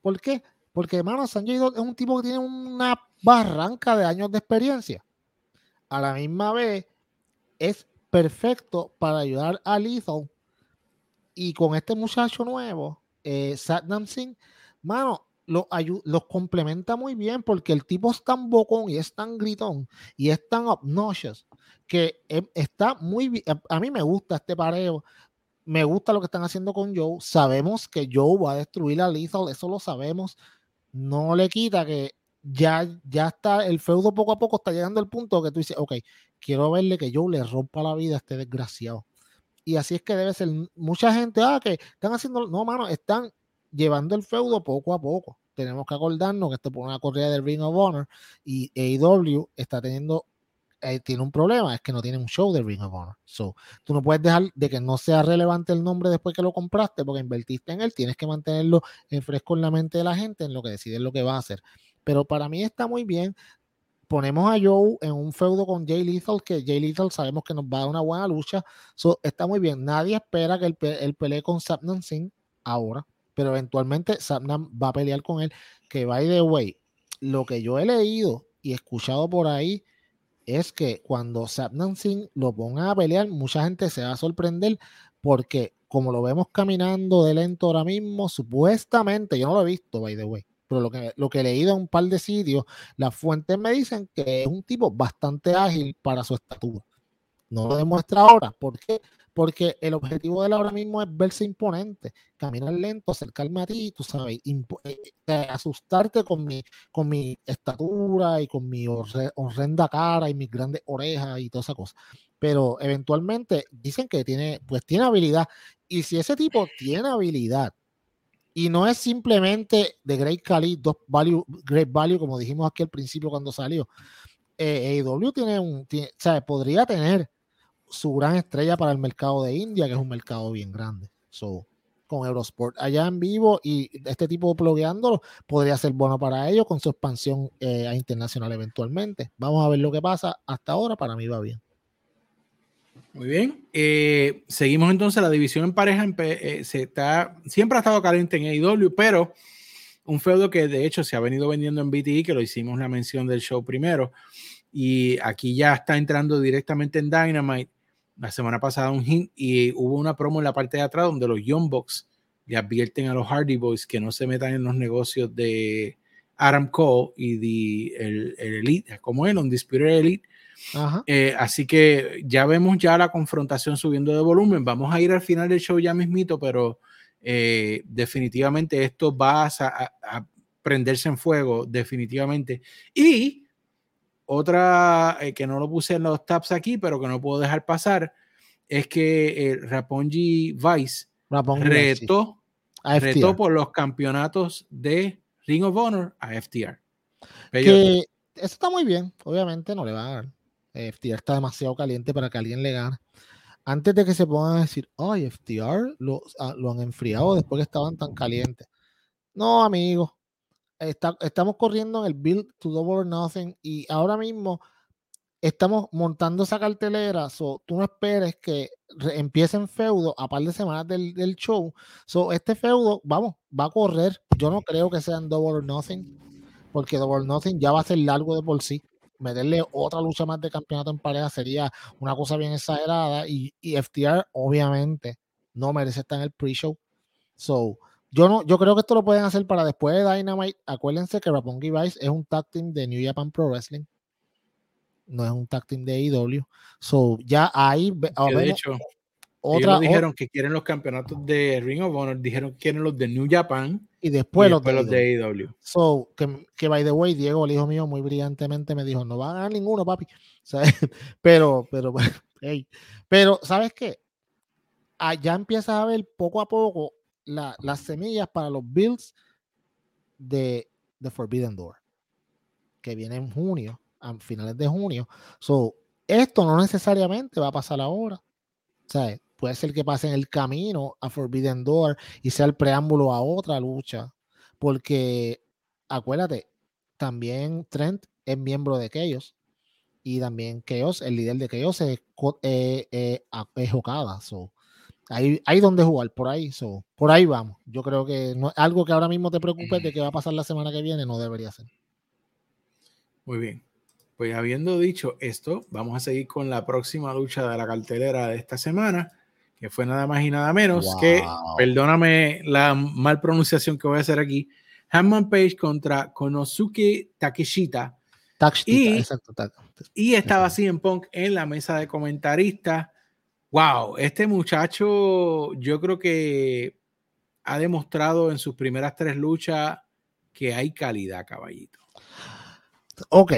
B: ¿Por qué? Porque, hermano, Sonjay Dot es un tipo que tiene una barranca de años de experiencia. A la misma vez, es perfecto para ayudar a Lethal. Y con este muchacho nuevo, eh, Satnam Singh, mano, los complementa muy bien porque el tipo es tan bocón y es tan gritón y es tan obnoxious que em, está muy. A mí me gusta este pareo. Me gusta lo que están haciendo con Joe. Sabemos que Joe va a destruir a Lethal, eso lo sabemos. No le quita que ya, ya está, el feudo poco a poco está llegando al punto que tú dices, ok, quiero verle que Joe le rompa la vida a este desgraciado. Y así es que debe ser. Mucha gente, ah, que están haciendo, no, mano, están llevando el feudo poco a poco. Tenemos que acordarnos que esto por una correa del Ring of Honor y AEW está teniendo eh, tiene un problema, es que no tiene un show de Ring of Honor. So, tú no puedes dejar de que no sea relevante el nombre después que lo compraste, porque invertiste en él, tienes que mantenerlo en fresco en la mente de la gente en lo que decides lo que va a hacer. Pero para mí está muy bien. Ponemos a Joe en un feudo con Jay Lethal, que Jay Lethal sabemos que nos va a dar una buena lucha. So, está muy bien. Nadie espera que él, pelee con Sapnan Singh ahora pero eventualmente Satnam va a pelear con él. Que by the way, lo que yo he leído y escuchado por ahí es que cuando Satnam Singh lo ponga a pelear, mucha gente se va a sorprender porque como lo vemos caminando de lento ahora mismo, supuestamente, yo no lo he visto, by the way, pero lo que, lo que he leído en un par de sitios, las fuentes me dicen que es un tipo bastante ágil para su estatura. No lo demuestra ahora. ¿Por qué? porque el objetivo de él ahora mismo es verse imponente, caminar lento, acercarme a ti, tú sabes, eh, eh, asustarte con mi, con mi estatura y con mi horrenda cara y mis grandes orejas y toda esa cosa. Pero eventualmente dicen que tiene, pues tiene habilidad. Y si ese tipo tiene habilidad y no es simplemente de Great Cali, value, Great Value, como dijimos aquí al principio cuando salió, eh, AEW tiene un, o sea, podría tener su gran estrella para el mercado de India, que es un mercado bien grande. So, con Eurosport allá en vivo y este tipo plugueándolo podría ser bueno para ellos con su expansión eh, a internacional eventualmente. Vamos a ver lo que pasa. Hasta ahora para mí va bien.
A: Muy bien. Eh, seguimos entonces la división en pareja. Eh, se está, siempre ha estado caliente en AEW, pero un feudo que de hecho se ha venido vendiendo en BTE, que lo hicimos la mención del show primero. Y aquí ya está entrando directamente en Dynamite la semana pasada un hint y hubo una promo en la parte de atrás donde los Young Bucks le advierten a los Hardy Boys que no se metan en los negocios de Adam Cole y de el, Elite, como es, Undisputed Elite. Eh, así que ya vemos ya la confrontación subiendo de volumen. Vamos a ir al final del show ya mismito, pero eh, definitivamente esto va a, a, prenderse en fuego, definitivamente. Y otra eh, que no lo puse en los tabs aquí, pero que no puedo dejar pasar, es que eh, Rapongi Vice retó, retó por los campeonatos de Ring of Honor a FTR.
B: Que eso está muy bien, obviamente no le va a dar. FTR está demasiado caliente para que alguien le gane. Antes de que se pongan a decir, ay, FTR lo, ah, lo han enfriado después que estaban tan calientes. No, amigo, estamos corriendo en el Build to Double or Nothing y ahora mismo estamos montando esa cartelera. So, tú no esperes que empiecen feudo a par de semanas del, show. So, este feudo, vamos, va a correr. Yo no creo que sean Double or Nothing, porque Double or Nothing ya va a ser largo de por sí. Meterle otra lucha más de campeonato en pareja sería una cosa bien exagerada. Y, y FTR, obviamente, no merece estar en el pre-show. So, yo no, yo creo que esto lo pueden hacer para después de Dynamite. Acuérdense que Rapongi Vice es un tag team de New Japan Pro Wrestling. No es un tag team de AEW. So, ya ahí.
A: de hecho, otra, ellos dijeron que quieren los campeonatos de Ring of Honor, dijeron que quieren los de New Japan.
B: Y después, los, de AEW. So, que, que, by the way, Diego, el hijo mío, muy brillantemente me dijo: No va a ganar ninguno, papi. <laughs> pero, pero, <laughs> hey, pero, ¿sabes qué? Allá empiezas a ver poco a poco las semillas para los builds de The Forbidden Door, que viene en junio, a finales de junio. So, esto no necesariamente va a pasar ahora. Sea, puede ser que pase en el camino a Forbidden Door y sea el preámbulo a otra lucha. Porque, acuérdate, también Trent es miembro de Chaos. Y también Chaos, el líder de Chaos es, eh, eh, es Okada. So, hay, hay donde jugar por ahí. So, por ahí vamos. Yo creo que no, algo que ahora mismo te preocupe de que va a pasar la semana que viene no debería ser.
A: Muy bien. Pues habiendo dicho esto, vamos a seguir con la próxima lucha de la cartelera de esta semana, que fue nada más y nada menos que, perdóname la mal pronunciación que voy a hacer aquí, Hanman Page contra Konosuke Takeshita. y, exacto, y estaba así en Punk en la mesa de comentaristas. Wow, este muchacho yo creo que ha demostrado en sus primeras tres luchas que hay calidad, caballito.
B: Ok,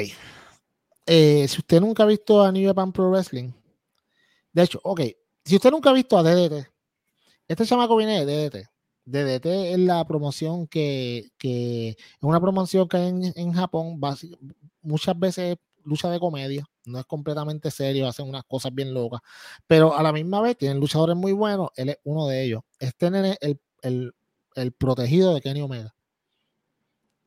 B: eh, si usted nunca ha visto a New Japan Pro Wrestling, de hecho, ok, si usted nunca ha visto a DDT, este chamaco viene de DDT. DDT es la promoción que, es una promoción que hay en, Japón, muchas veces lucha de comedia, no es completamente serio, hacen unas cosas bien locas, pero a la misma vez tienen luchadores muy buenos, él es uno de ellos. Este nene el, el, el protegido de Kenny Omega.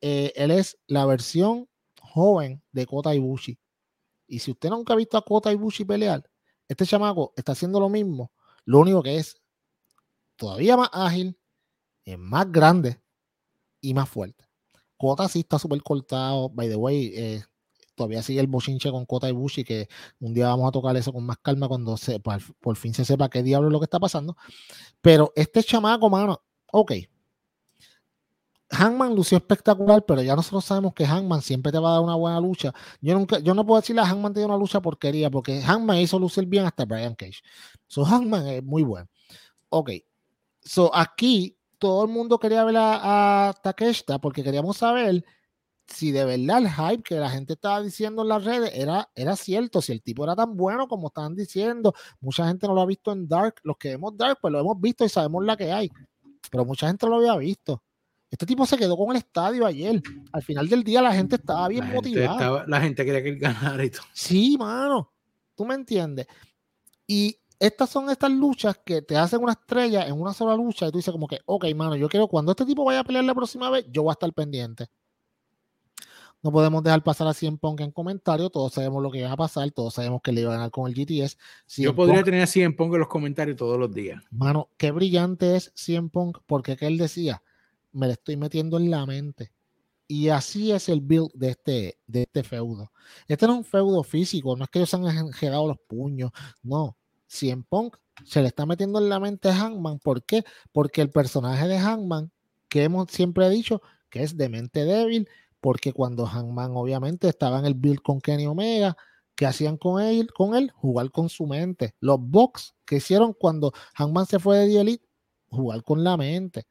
B: Eh, él es la versión joven de Kota Ibushi. Y si usted nunca ha visto a Kota Ibushi pelear, este chamaco está haciendo lo mismo. Lo único que es todavía más ágil, es más grande y más fuerte. Kota sí está súper cortado. By the way, eh, todavía sigue el bochinche con Kota Ibushi, que un día vamos a tocar eso con más calma cuando se, por fin se sepa qué diablo es lo que está pasando. Pero este chamaco, mano, ok, Hangman lució espectacular, pero ya nosotros sabemos que Hangman siempre te va a dar una buena lucha. Yo nunca, yo no puedo decirle a Hangman te dio una lucha porquería, porque Hangman hizo lucir bien hasta Brian Cage. So Hangman es muy bueno. Ok. So aquí todo el mundo quería ver a, Takeshita porque queríamos saber si de verdad el hype que la gente estaba diciendo en las redes era, era cierto, si el tipo era tan bueno como estaban diciendo. Mucha gente no lo ha visto en Dark. Los que vemos Dark, pues lo hemos visto y sabemos la que hay. Pero mucha gente no lo había visto. Este tipo se quedó con el estadio ayer. Al final del día la gente estaba bien motivada.
A: la gente quería que él ganara y todo.
B: Sí, mano. Tú me entiendes. Y estas son estas luchas que te hacen una estrella en una sola lucha y tú dices como que, ok, mano, yo quiero cuando este tipo vaya a pelear la próxima vez, yo voy a estar pendiente. No podemos dejar pasar a 100 Punk en comentarios, todos sabemos lo que va a pasar, todos sabemos que le iba a ganar con el GTS.
A: yo podría tener a 100 Punk en los comentarios todos los días.
B: Mano, qué brillante es 100 Punk, porque que él decía, me lo estoy metiendo en la mente. Y así es el build de este, de este feudo. Este no es un feudo físico, no es que ellos han enjedado los puños, no. en Punk se le está metiendo en la mente a Hangman. ¿Por qué? Porque el personaje de Hangman, que hemos siempre dicho que es de mente débil, porque cuando Hangman obviamente estaba en el build con Kenny Omega, que hacían con él? Con él, jugar con su mente. Los box que hicieron cuando Hangman se fue de The Elite, jugar con la mente.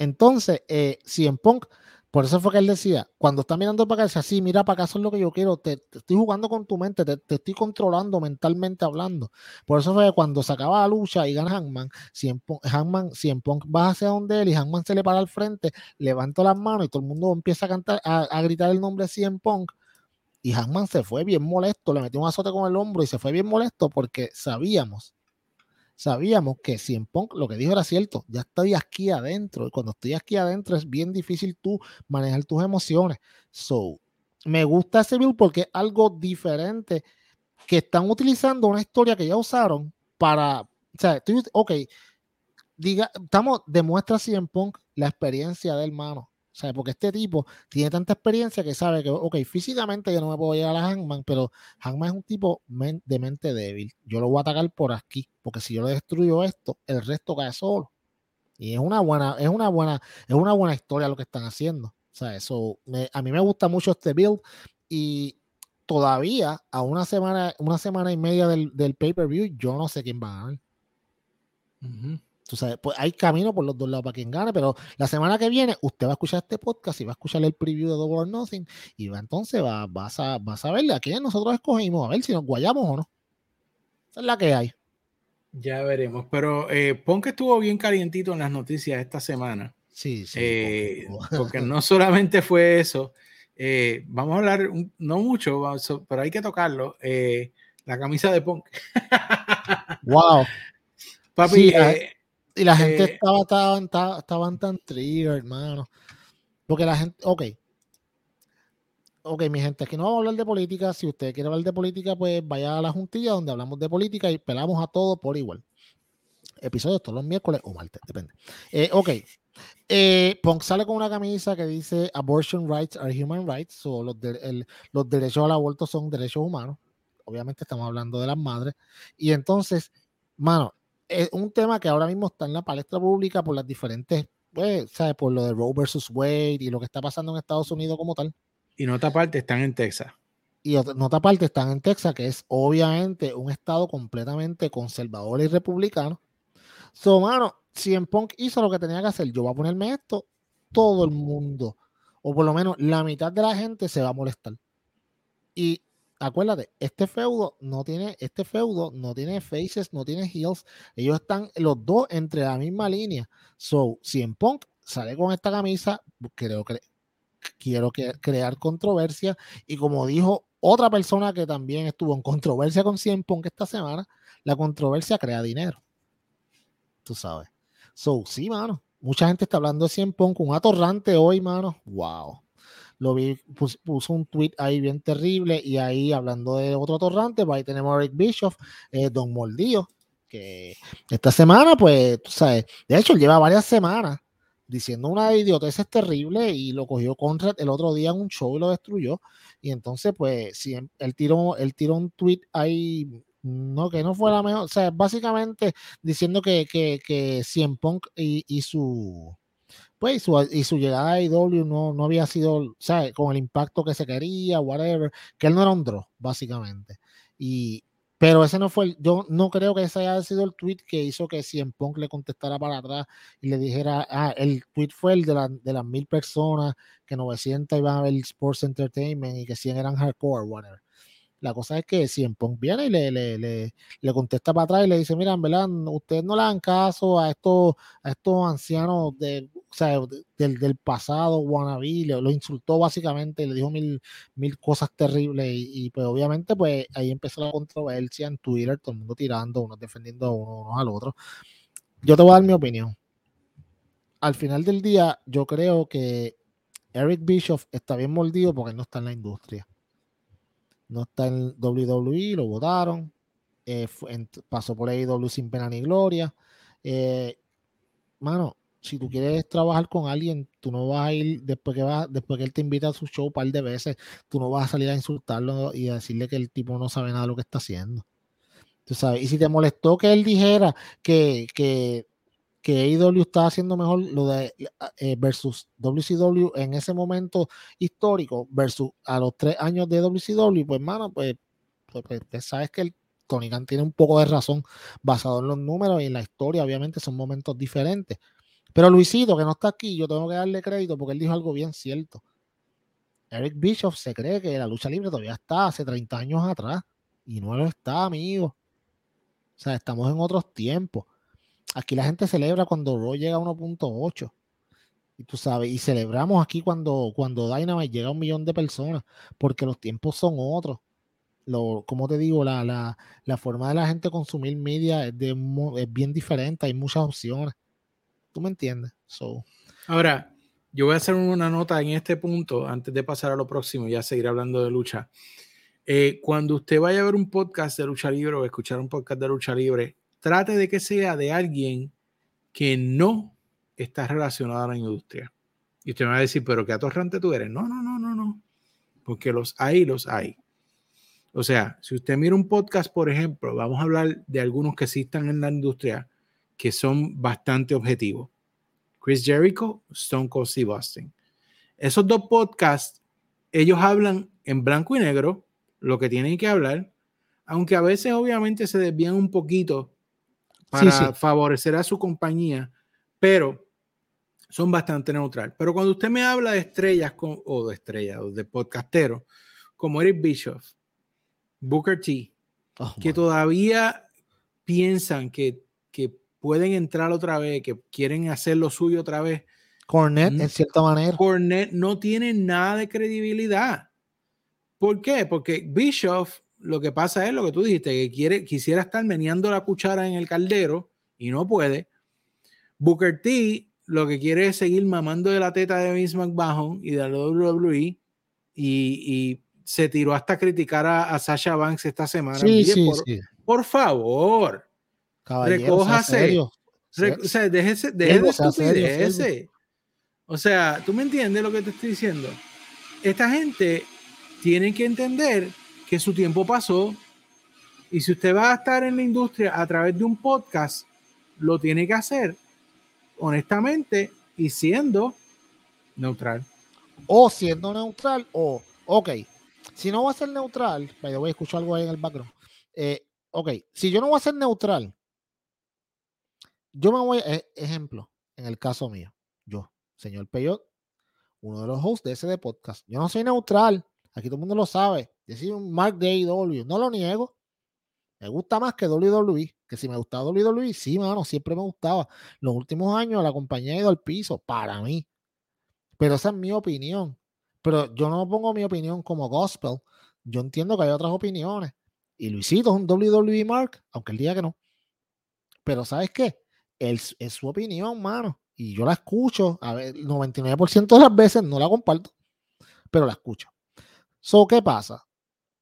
B: Entonces, eh, en Punk, por eso fue que él decía, cuando está mirando para acá, dice así, mira para acá, eso es lo que yo quiero, te, estoy jugando con tu mente, te, estoy controlando mentalmente hablando. Por eso fue que cuando se acaba la lucha y gana Hangman, si en Punk, Hangman, si en Punk va hacia donde él y Hangman se le para al frente, levanta las manos y todo el mundo empieza a cantar, a, gritar el nombre de CM Punk. Y Hangman se fue bien molesto, le metió un azote con el hombro y se fue bien molesto porque sabíamos sabíamos que si en Punk lo que dijo era cierto, ya estoy aquí adentro, y cuando estoy aquí adentro es bien difícil tú manejar tus emociones. So, me gusta ese build porque es algo diferente que están utilizando una historia que ya usaron para, o sea, ok, diga, estamos, demuestra si en Punk la experiencia del hermano. Sea, porque este tipo tiene tanta experiencia que sabe que, ok, físicamente yo no me puedo llegar a Hangman, pero Hangman es un tipo de mente débil. Yo lo voy a atacar por aquí, porque si yo le destruyo esto, el resto cae solo. Y es una buena, es una buena, es una buena historia lo que están haciendo. Eso, a mí me gusta mucho este build y todavía a una semana, una semana y media del, del pay-per-view, yo no sé quién va a ganar pues hay camino por los dos lados para quien gane, pero la semana que viene usted va a escuchar este podcast y va a escuchar el preview de Double or Nothing y va entonces va, vas, a, vas a verle a quién nosotros escogimos, a ver si nos guayamos o no. Esa es la que hay.
A: Ya veremos, pero eh, pon que estuvo bien calientito en las noticias esta semana.
B: Sí, sí.
A: Eh, porque no solamente fue eso, eh, vamos a hablar, no mucho, pero hay que tocarlo, eh, la camisa de Punk. <laughs>
B: wow. Papi, y la gente estaba, estaba, estaban tan trigger, hermano. Porque la gente, ok, ok, mi gente, aquí no vamos a hablar de política. Si usted quiere hablar de política, pues vaya a la juntilla donde hablamos de política y pelamos a todo por igual. Episodios todos los miércoles o martes, depende. Eh, ok. Eh, Punk sale con una camisa que dice Abortion rights are human rights, o los, los derechos al aborto son derechos humanos. Obviamente estamos hablando de las madres. Y entonces, mano, es un tema que ahora mismo está en la palestra pública por las diferentes, pues, ¿sabes? Por lo de Roe versus Wade y lo que está pasando en Estados Unidos como tal.
A: Y nota parte están en Texas.
B: Y nota parte están en Texas, que es obviamente un estado completamente conservador y republicano. So, mano, si en Punk hizo lo que tenía que hacer, yo voy a ponerme esto, todo el mundo, o por lo menos la mitad de la gente se va a molestar. Y acuérdate, este feudo no tiene, este feudo no tiene faces, no tiene heels. Ellos están los dos entre la misma línea. So, si en Punk sale con esta camisa, creo que quiero crear controversia. Y como dijo otra persona que también estuvo en controversia con Cien Punk esta semana, la controversia crea dinero. Tú sabes. So, sí, mano. Mucha gente está hablando de Cien Punk, un atorrante hoy, mano. Wow. Lo vi, puso un tweet ahí bien terrible y ahí hablando de otro atorrante, pues ahí tenemos a Rick Bischoff, eh, Don Moldío, que esta semana, pues, tú sabes, de hecho, lleva varias semanas diciendo una idiotez terrible y lo cogió contra el otro día en un show y lo destruyó. Y entonces, pues, si él tiró, él tiró un tweet ahí, no, que no fue la mejor, o sea, básicamente diciendo que, que, que Cien Punk y, su pues y su, y su llegada a IW no, no había sido, sea, con el impacto que se quería, whatever, que él no era un draw, básicamente. Y, pero ese no fue yo no creo que ese haya sido el tweet que hizo que Cien Punk le contestara para atrás y le dijera, ah, el tweet fue el de, la, de las mil personas, que 900 iban a ver Sports Entertainment y que 100 eran hardcore, whatever. La cosa es que si Punk viene y le, le, le, contesta para atrás y le dice, mira, verdad, ustedes no le dan caso a estos, a estos ancianos de, o sea, del, del, pasado, wannabe, lo insultó básicamente, le dijo mil, mil cosas terribles y, pues obviamente pues ahí empezó la controversia en Twitter, todo el mundo tirando, unos defendiendo a uno, unos al otro. Yo te voy a dar mi opinión. Al final del día, yo creo que Eric Bischoff está bien mordido porque no está en la industria no está en WWE, lo votaron, eh, pasó por AEW sin pena ni gloria. Eh, mano, si tú quieres trabajar con alguien, tú no vas a ir después que va, después que él te invita a su show un par de veces, tú no vas a salir a insultarlo y a decirle que el tipo no sabe nada de lo que está haciendo. Tú sabes, y si te molestó que él dijera que, que que AEW estaba haciendo mejor lo de eh, versus WCW en ese momento histórico versus a los tres años de WCW, pues mano, pues, pues, pues sabes que el Tony Khan tiene un poco de razón basado en los números y en la historia, obviamente son momentos diferentes. Pero Luisito, que no está aquí, yo tengo que darle crédito porque él dijo algo bien cierto. Eric Bischoff se cree que la lucha libre todavía está hace 30 años atrás y no lo está, amigo. O sea, estamos en otros tiempos aquí la gente celebra cuando Raw llega a 1.8. Y tú sabes, y celebramos aquí cuando, cuando Dynamite llega a un millón de personas, porque los tiempos son otros. Lo, como te digo, la, la, la forma de la gente consumir media es, de, es bien diferente, hay muchas opciones. ¿Tú me entiendes? So.
A: Ahora, yo voy a hacer una nota en este punto antes de pasar a lo próximo y ya seguir hablando de lucha. Eh, cuando usted vaya a ver un podcast de lucha libre o escuchar un podcast de lucha libre, trate de que sea de alguien que no está relacionado a la industria. Y usted me va a decir, pero qué atorrante tú eres. No, no, no, no, no. Porque los hay, los hay. O sea, si usted mira un podcast, por ejemplo, vamos a hablar de algunos que sí están en la industria que son bastante objetivos. Chris Jericho, Stone Cold Steve Austin. Esos dos podcasts, ellos hablan en blanco y negro lo que tienen que hablar, aunque a veces obviamente se desvían un poquito para favorecer a su compañía, pero son bastante neutral. Pero cuando usted me habla de estrellas o de estrellas o de podcasteros como Eric Bischoff, Booker T, oh, que todavía piensan que, que pueden entrar otra vez, que quieren hacer lo suyo otra vez.
B: Cornet, en cierta manera.
A: Cornet no tiene nada de credibilidad. ¿Por qué? Porque Bischoff, lo que pasa es lo que tú dijiste, que quiere, quisiera estar meneando la cuchara en el caldero y no puede. Booker T lo que quiere es seguir mamando de la teta de Vince McMahon y de la WWE y, se tiró hasta criticar a, Sasha Banks esta semana.
B: Sí, sí,
A: por,
B: sí.
A: por, favor, recójase. o sea, déjese, de ese. O sea, tú me entiendes lo que te estoy diciendo. Esta gente tiene que entender que su tiempo pasó y si usted va a estar en la industria a través de un podcast, lo tiene que hacer honestamente y siendo neutral.
B: O siendo neutral, o, ok, si no va a ser neutral, voy a escuchar algo ahí en el background. Eh, ok, si yo no voy a ser neutral, yo me voy, e, ejemplo, en el caso mío, yo, señor Peyot, uno de los hosts de ese de podcast, yo no soy neutral, aquí todo el mundo lo sabe, decir un Mark Day W, no lo niego, me gusta más que WWE, que si me gustaba WWE, sí, mano, siempre me gustaba. Los últimos años la compañía ha ido al piso, para mí. Pero esa es mi opinión. Pero yo no pongo mi opinión como gospel. Yo entiendo que hay otras opiniones. Y Luisito es un WWE Mark, aunque el día que no. Pero ¿sabes qué? Es su opinión, mano. Y yo la escucho. A ver, el 99% de las veces no la comparto, pero la escucho. So, ¿qué pasa?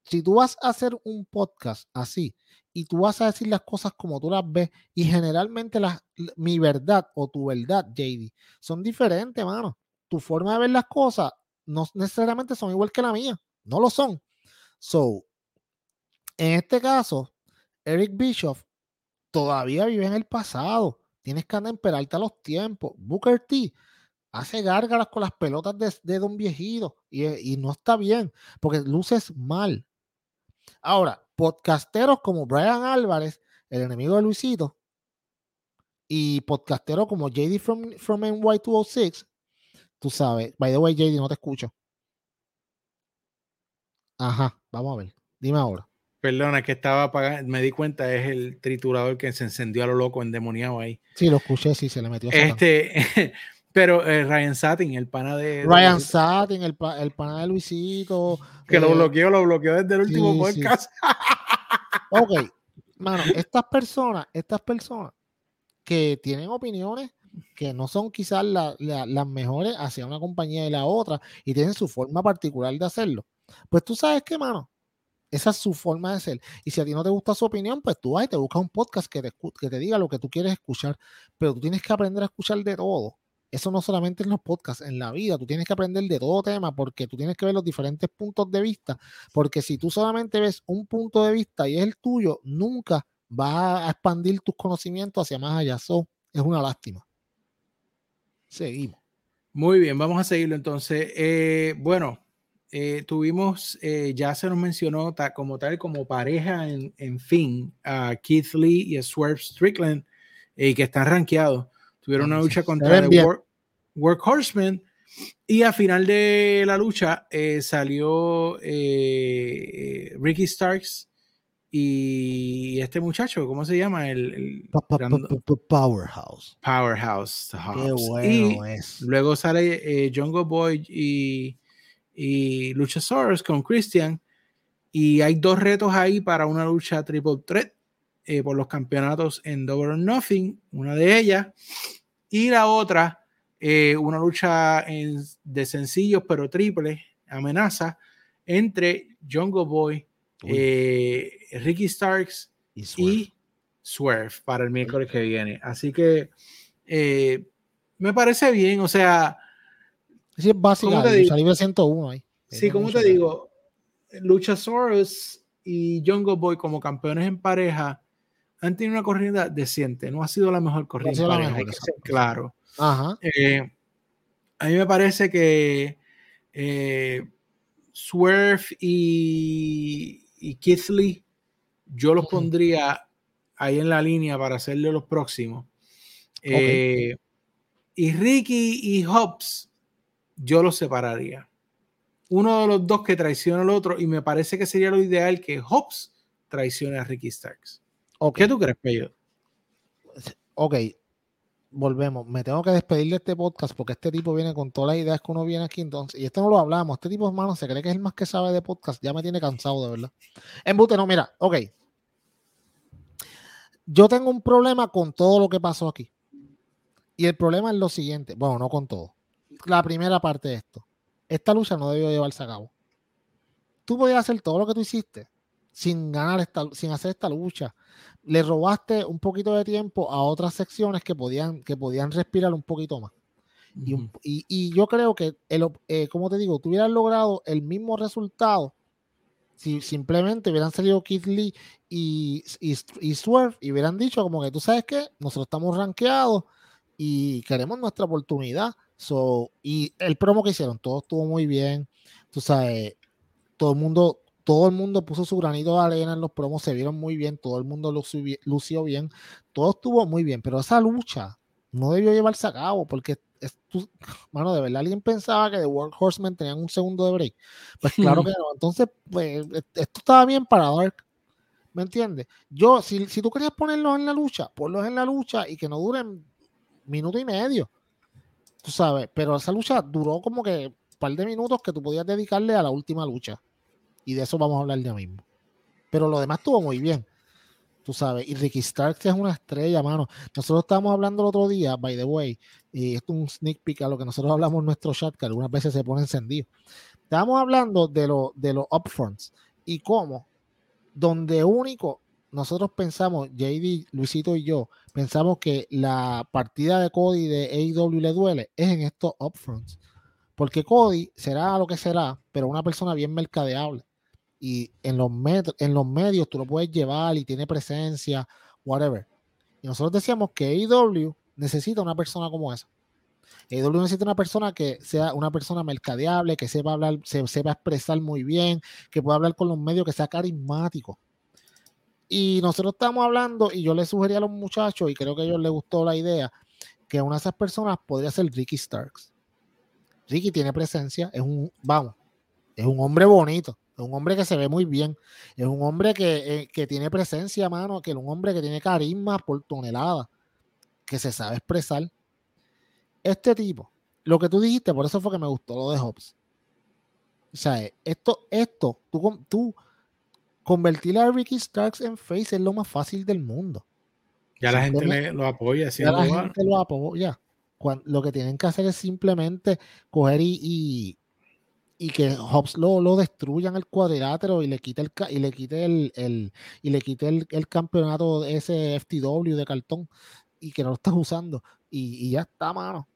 B: Si tú vas a hacer un podcast así, y tú vas a decir las cosas como tú las ves y generalmente la, mi verdad o tu verdad, JD, son diferentes, mano. Tu forma de ver las cosas no necesariamente son igual que la mía, no lo son. So, en este caso, Eric Bischoff todavía vive en el pasado. Tienes que en a los tiempos. Booker T hace gárgaras con las pelotas de, de Don Viejito y, y no está bien porque luces mal. Ahora, podcasteros como Brian Álvarez, el enemigo de Luisito, y podcasteros como JD from, from NY206, tú sabes, by the way, JD, no te escucho. Ajá, vamos a ver. Dime ahora.
A: Perdona, que estaba apagando, me di cuenta, es el triturador que se encendió a lo loco, endemoniado ahí.
B: Sí, lo escuché, sí, se le metió.
A: Este, <laughs> pero eh, Ryan Satin, el pana de.
B: Ryan Satin, el, el pana de Luisito.
A: Que lo eh, bloqueó, lo bloqueó desde el último podcast. <laughs>
B: Ok, mano, estas personas, estas personas que tienen opiniones que no son quizás las mejores hacia una compañía y la otra y tienen su forma particular de hacerlo. Pues tú sabes qué, mano, esa es su forma de ser. Y si a ti no te gusta su opinión, pues tú vas y te buscas un podcast que te, que te diga lo que tú quieres escuchar. Pero tú tienes que aprender a escuchar de todo eso no solamente en los podcasts, en la vida, tú tienes que aprender de todo tema porque tú tienes que ver los diferentes puntos de vista, porque si tú solamente ves un punto de vista y es el tuyo, nunca vas a expandir tus conocimientos hacia más allá. Eso es una lástima. Seguimos.
A: Muy bien, vamos a seguirlo entonces. Eh, bueno, eh, tuvimos, eh, ya se nos mencionó como tal, como pareja en, en fin, a Keith Lee y a Swerve Strickland, y que están rankeados Tuvieron una lucha contra el Work, Horseman. Y al final de la lucha eh, salió eh, Ricky Starks y este muchacho, ¿cómo se llama? El,
B: Powerhouse.
A: Powerhouse.
B: Qué bueno
A: y Luego sale eh, Jungle Boy y, y Luchasaurus con Christian. Y hay dos retos ahí para una lucha triple threat por los campeonatos en Double or Nothing. Una de ellas y la otra, eh, una lucha de sencillos pero triple, amenaza, entre Jungle Boy, eh, Ricky Starks y Swerve. para el miércoles que viene. Así que eh, me parece bien, o sea.
B: Sí, es básico, libre 101 ahí.
A: Sí, como te digo, Luchasaurus y Jungle Boy como campeones en pareja han tenido una corrida decente, no ha sido la mejor corrida, claro. Eh, a mí me parece que eh, Swerve y, y Keith Lee, yo los pondría ahí en la línea para hacerle los próximos. Eh, y Ricky y Hobbs, yo los separaría. Uno de los dos que traiciona al otro, y me parece que sería lo ideal que Hobbs traicione a Ricky Starks. ¿Qué tú crees, Peyo?
B: Ok, volvemos. Me tengo que despedir de este podcast porque este tipo viene con todas las ideas que uno viene aquí. Entonces, y esto no lo hablamos. Este tipo, hermano, se cree que es el más que sabe de podcast. Ya me tiene cansado, de verdad. Embute, no, mira, ok. Yo tengo un problema con todo lo que pasó aquí. Y el problema es lo siguiente. Bueno, no con todo. La primera parte de esto. Esta lucha no debió llevarse a cabo. Tú podías hacer todo lo que tú hiciste sin ganar esta, sin hacer esta lucha le robaste un poquito de tiempo a otras secciones que podían, que podían respirar un poquito más. y, yo creo que, el, eh, como te digo, tú hubieras logrado el mismo resultado si simplemente hubieran salido Keith Lee y, y, Swerve y hubieran dicho como que tú sabes que nosotros estamos rankeados y queremos nuestra oportunidad. So, y el promo que hicieron, todo estuvo muy bien. Tú sabes, todo el mundo todo el mundo puso su granito de arena en los promos, se vieron muy bien, todo el mundo lució bien, todo estuvo muy bien, pero esa lucha no debió llevarse a cabo porque, es, <sighs> mano, de verdad alguien pensaba que The World Horsemen tenían un segundo de break. Pues claro que <laughs> no, entonces, pues esto estaba bien para Dark. ¿Me entiendes? Yo, si, si tú querías ponerlos en la lucha, ponlos en la lucha y que no duren minuto y medio. Tú sabes, pero esa lucha duró como que un par de minutos que tú podías dedicarle a la última lucha y de eso vamos a hablar ya mismo. Pero lo demás estuvo muy bien, tú sabes. Y Ricky Starks es una estrella, mano. Nosotros estábamos hablando el otro día, by the way, y esto es un sneak peek a lo que nosotros hablamos en nuestro chat, que algunas veces se pone encendido. Estábamos hablando de, lo, de los upfronts y cómo, donde único nosotros pensamos, JD, Luisito y yo, pensamos que la partida de Cody de AEW le duele, es en estos upfronts. Porque Cody será lo que será, pero una persona bien mercadeable y en los, en los medios tú lo puedes llevar y tiene presencia, whatever. Y nosotros decíamos que AEW necesita una persona como esa. AEW necesita una persona que sea una persona mercadeable, que sepa hablar, se, sepa expresar muy bien, que pueda hablar con los medios, que sea carismático. Y nosotros estamos hablando, y yo le sugerí a los muchachos, y creo que a ellos les gustó la idea, que una de esas personas podría ser Ricky Starks. Ricky tiene presencia, es un, vamos, es un hombre bonito es un hombre que se ve muy bien. Es un hombre que, eh, tiene presencia, mano. Que es un hombre que tiene carisma por tonelada. Que se sabe expresar. Este tipo, lo que tú dijiste, por eso fue que me gustó lo de Hobbs. O sea, esto, esto, tú, tú convertir a Ricky Starks en face es lo más fácil del mundo.
A: Ya la gente lo apoya.
B: Ya la gente lo apoya. lo que tienen que hacer es simplemente coger y y que Hobbs lo, lo destruyan el cuadrilátero y le quite el y le quite el, el y le quite el, el, campeonato ese FTW de cartón y que no lo estás usando y, y, ya está mano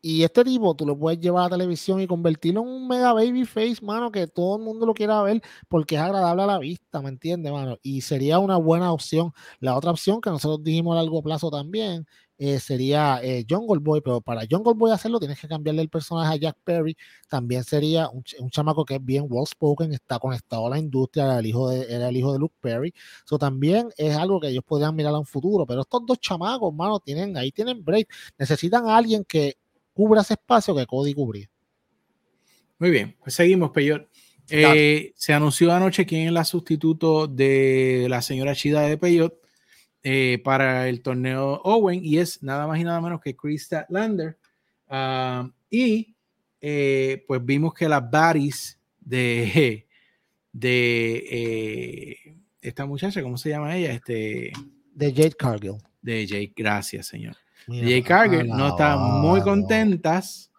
B: y este tipo tú lo puedes llevar a la televisión y convertirlo en un mega baby face mano que todo el mundo lo quiera ver porque es agradable a la vista me entiendes mano y sería una buena opción la otra opción que nosotros dijimos a largo plazo también eh, sería eh, Jungle Boy, pero para Jungle Boy hacerlo tienes que cambiarle el personaje a Jack Perry. También sería un, chamaco que es bien well spoken, está conectado a la industria, era el hijo de, era el hijo de Luke Perry. Eso también es algo que ellos podrían mirar a un futuro, pero estos dos chamacos, hermano, tienen, ahí tienen break. Necesitan a alguien que cubra ese espacio que Cody cubría.
A: Muy bien, pues seguimos, Peyor. Eh, se anunció anoche quién es la sustituto de la señora Chida de Peyot eh, para el torneo Owen y es nada más y nada menos que Krista Lander. Ah, y eh, pues vimos que las baris de, <laughs> de esta muchacha, ¿cómo se llama ella? Este,
B: de Jade Cargill.
A: De Jade, gracias, señor. Jade Cargill no están muy contentas.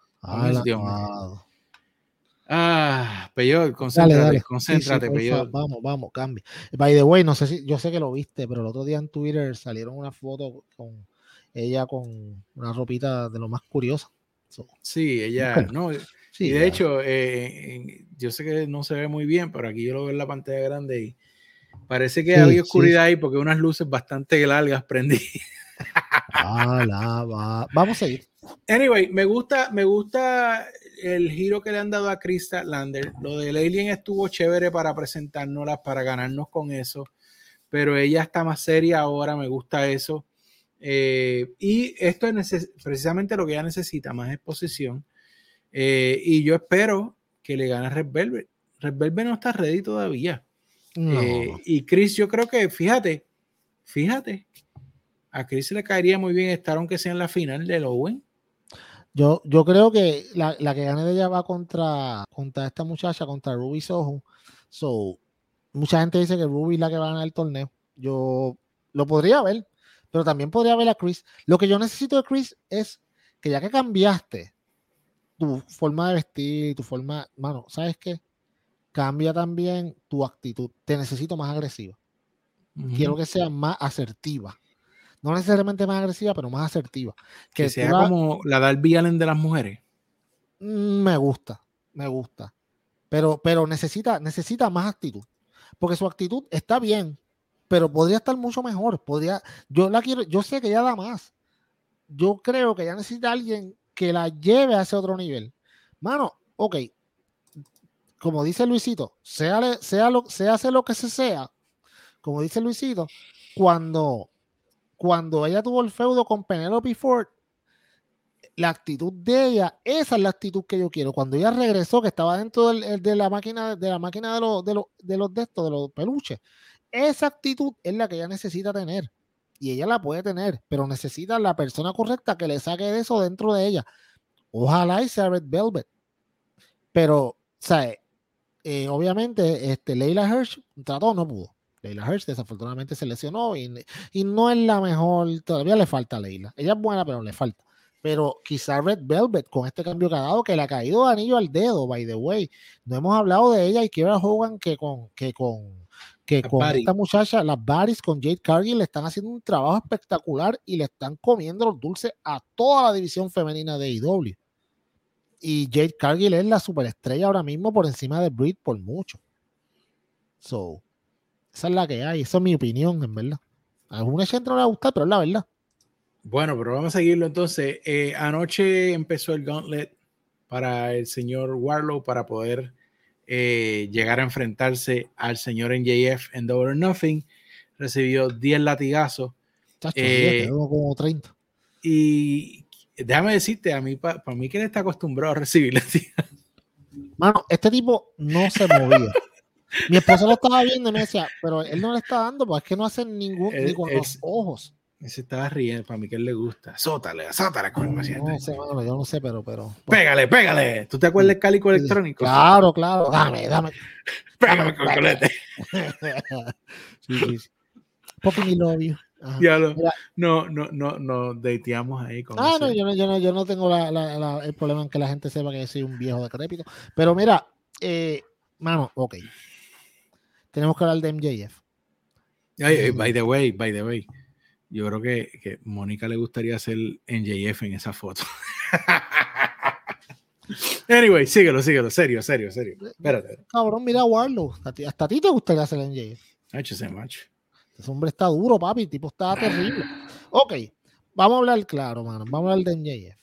A: Ah, Peyor, concéntrate, concéntrate,
B: Vamos, vamos, cambia. By the way, no sé si, yo sé que lo viste, pero el otro día en Twitter salieron una foto con ella con una ropita de lo más curiosa.
A: sí, ella, no, sí, y de hecho, eh, yo sé que no se ve muy bien, pero aquí yo lo veo en la pantalla grande y parece que había oscuridad ahí porque unas luces bastante largas prendí. <laughs>
B: Vamos a ir.
A: Anyway, me gusta, me gusta el giro que le han dado a Krista Lander. Lo del Alien estuvo chévere para presentárnoslas, para ganarnos con eso. Pero ella está más seria ahora, me gusta eso. Eh, y esto es precisamente lo que ella necesita, más exposición. Eh, y yo espero que le gane Red Velvet. Red Velvet no está ready todavía. Eh, y Chris, yo creo que, fíjate, fíjate, a Chris le caería muy bien estar aunque sea en la final de Owen.
B: Yo, yo creo que la, que gane de ella va contra, contra esta muchacha, contra Ruby Soho. So, mucha gente dice que Ruby es la que va a ganar el torneo. Yo lo podría ver, pero también podría ver a Chris. Lo que yo necesito de Chris es que ya que cambiaste tu forma de vestir, tu forma, mano, ¿sabes qué? Cambia también tu actitud. Te necesito más agresiva. Quiero que sea más asertiva. No necesariamente más agresiva, pero más asertiva.
A: Que, sea como la Darby Allen de las mujeres.
B: Mm, me gusta, me gusta. Pero, pero necesita, necesita más actitud. Porque su actitud está bien, pero podría estar mucho mejor. Podría, yo la quiero, yo sé que ella da más. Yo creo que ella necesita alguien que la lleve a ese otro nivel. Mano, ok. Como dice Luisito, sea, sea lo, se hace lo que se sea, como dice Luisito, cuando, cuando ella tuvo el feudo con Penelope Ford, la actitud de ella, esa es la actitud que yo quiero. Cuando ella regresó, que estaba dentro de la máquina, de la máquina de los de los de los de estos, de los peluches, esa actitud es la que ella necesita tener. Y ella la puede tener, pero necesita la persona correcta que le saque de eso dentro de ella. Ojalá y sea Red Velvet. Pero, ¿sabes? Eh, obviamente, este, Leila Hirsch trató, no pudo. Leila Hirsch desafortunadamente se lesionó y, y, no es la mejor, todavía le falta a Leila. Ella es buena, pero le falta. Pero quizá Red Velvet, con este cambio que ha dado, que le ha caído de anillo al dedo, by the way. No hemos hablado de ella y ahora juegan que con, que con, que con esta muchacha, las Baris con Jade Cargill, le están haciendo un trabajo espectacular y le están comiendo los dulces a toda la división femenina de IW. Y Jade Cargill es la superestrella ahora mismo por encima de Britt por mucho. So, esa es la que hay. Esa es mi opinión, en verdad. A alguna gente no le va a gustar, pero es la verdad.
A: Bueno, pero vamos a seguirlo entonces. Eh, anoche empezó el gauntlet para el señor Warlow para poder eh, llegar a enfrentarse al señor NJF en Double or Nothing. Recibió 10 latigazos.
B: eh, como 30.
A: Y déjame decirte, a mí, para mí que él está acostumbrado a recibir <laughs> latigazos.
B: Mano, este tipo no se movía. Mi esposa lo estaba viendo y me decía, pero él no le está dando, porque es que no hace ningún, ni con los ojos.
A: Se estaba riendo, para mí que él le gusta. Azótale, azótale con el
B: paciente. No sé, mano, yo no sé, pero, pero.
A: Pégale, pégale. ¿Tú te acuerdas del cálico electrónico?
B: Claro, claro. Dame, dame. <laughs>
A: Pégame con el colete. <laughs>
B: sí, sí, sí. Poppy mi novio.
A: Ya lo, no, no, no, no dateamos ahí con
B: Ah, no yo, no, yo no, yo no tengo la, la, el problema en que la gente sepa que soy un viejo decrépito. Pero mira, eh, mano, ok tenemos que hablar de MJF.
A: by the way, by the way, yo creo que, que Mónica le gustaría hacer MJF en esa foto. <laughs> anyway, síguelo, síguelo, serio, serio, serio. Espérate.
B: Cabrón, mira a Warlow. Hasta a ti te gustaría hacer MJF.
A: ese macho.
B: Ese hombre está duro, papi. El tipo está terrible. Ok, vamos a hablar claro, mano. Vamos a hablar de MJF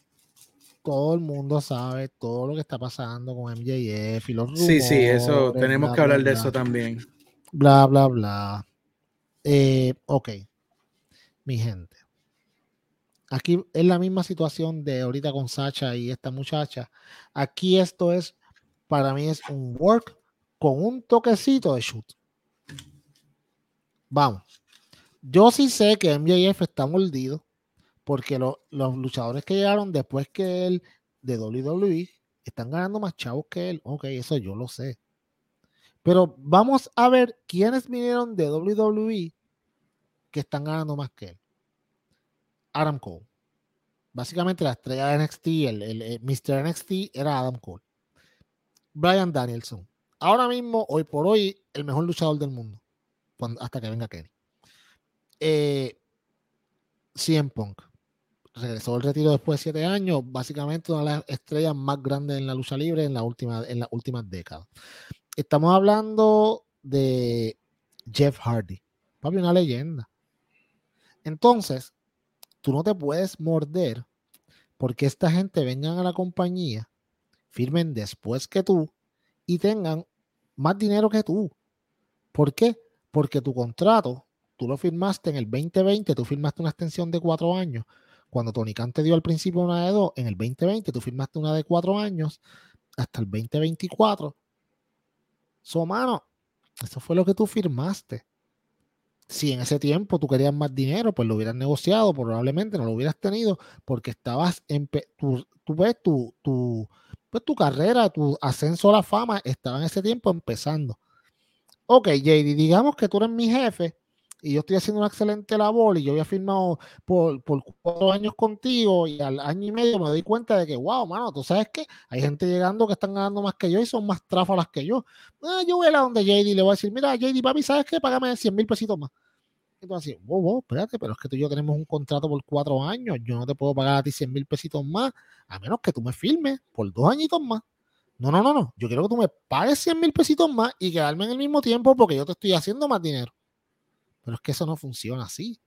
B: todo el mundo sabe todo lo que está pasando con MJF y los rumores.
A: Sí, sí, eso, tenemos que hablar de eso también
B: bla, bla, bla. Eh, ok, mi gente. Aquí es la misma situación de ahorita con Sacha y esta muchacha. Aquí esto es, para mí es un work con un toquecito de shoot. Vamos. Yo sí sé que MJF está mordido porque los luchadores que llegaron después que él de WWE están ganando más chavos que él. Ok, eso yo lo sé. Pero vamos a ver quiénes vinieron de WWE que están ganando más que él. Adam Cole. Básicamente la estrella de NXT, el, Mr. NXT era Adam Cole. Brian Danielson. Ahora mismo, hoy por hoy, el mejor luchador del mundo. hasta que venga Kenny. Eh, Punk. Regresó al retiro después de siete años. Básicamente una de las estrellas más grandes en la lucha libre en, la última, en las últimas décadas estamos hablando de Jeff Hardy. Papi, una leyenda. Entonces, tú no te puedes morder porque esta gente vengan a la compañía, firmen después que tú y tengan más dinero que tú. ¿Por qué? Porque tu contrato, tú lo firmaste en el 2020, tú firmaste una extensión de cuatro años. Cuando Tony Khan te dio al principio una de dos, en el 2020 tú firmaste una de cuatro años hasta el 2024 So, mano, eso fue lo que tú firmaste. si en ese tiempo tú querías más dinero, pues lo hubieras negociado, probablemente no lo hubieras tenido, porque estabas en tú ves tu, tu, pues tu carrera, tu ascenso a la fama estaba en ese tiempo empezando. Ok, JD, digamos que tú eres mi jefe y yo estoy haciendo una excelente labor y yo había firmado por, por cuatro años contigo y al año y medio me doy cuenta de que, wow, mano, tú sabes que hay gente llegando que están ganando más que yo y son más tráfalas que yo. Ah, yo voy a la donde JD le voy a decir, mira, JD, papi, ¿sabes qué? Págame 100 mil pesitos más. Así, wow, wow, espérate, pero es que tú y yo tenemos un contrato por cuatro años, yo no te puedo pagar a ti 100 mil pesitos más, a menos que tú me firmes por dos añitos más. No, no, no, no, yo quiero que tú me pagues 100 mil pesitos más y quedarme en el mismo tiempo porque yo te estoy haciendo más dinero. Pero es que eso no funciona así.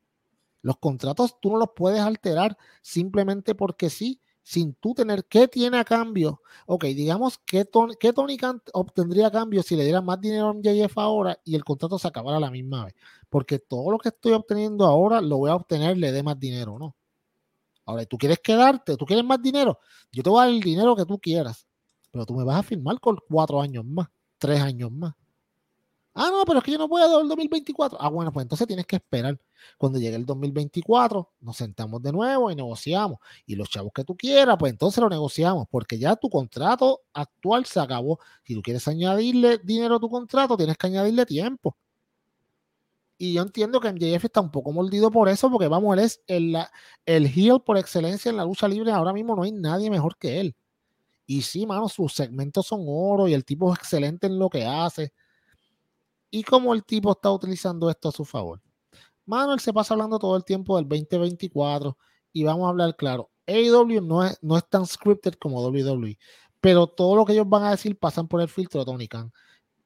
B: Los contratos tú no los puedes alterar simplemente porque sí, sin tú tener qué tiene a cambio. Ok, digamos que Tony, que Tony obtendría a cambio si le diera más dinero a MJF ahora y el contrato se acabara la misma vez. Porque todo lo que estoy obteniendo ahora lo voy a obtener, le dé más dinero, ¿no? Ahora, tú quieres quedarte, tú quieres más dinero, yo te voy a dar el dinero que tú quieras, pero tú me vas a firmar con cuatro años más, tres años más. Ah, no, pero es que yo no puedo el 2024. Ah, bueno, pues entonces tienes que esperar. Cuando llegue el 2024, nos sentamos de nuevo y negociamos. Y los chavos que tú quieras, pues entonces lo negociamos, porque ya tu contrato actual se acabó. Si tú quieres añadirle dinero a tu contrato, tienes que añadirle tiempo. Y yo entiendo que MJF está un poco mordido por eso, porque vamos, él es el, el heel por excelencia en la lucha libre. Ahora mismo no hay nadie mejor que él. Y sí, mano, sus segmentos son oro y el tipo es excelente en lo que hace y cómo el tipo está utilizando esto a su favor. Manuel se pasa hablando todo el tiempo del 2024 y vamos a hablar claro. AEW no es, no es tan scripted como WWE, pero todo lo que ellos van a decir pasan por el filtro de Tony Khan.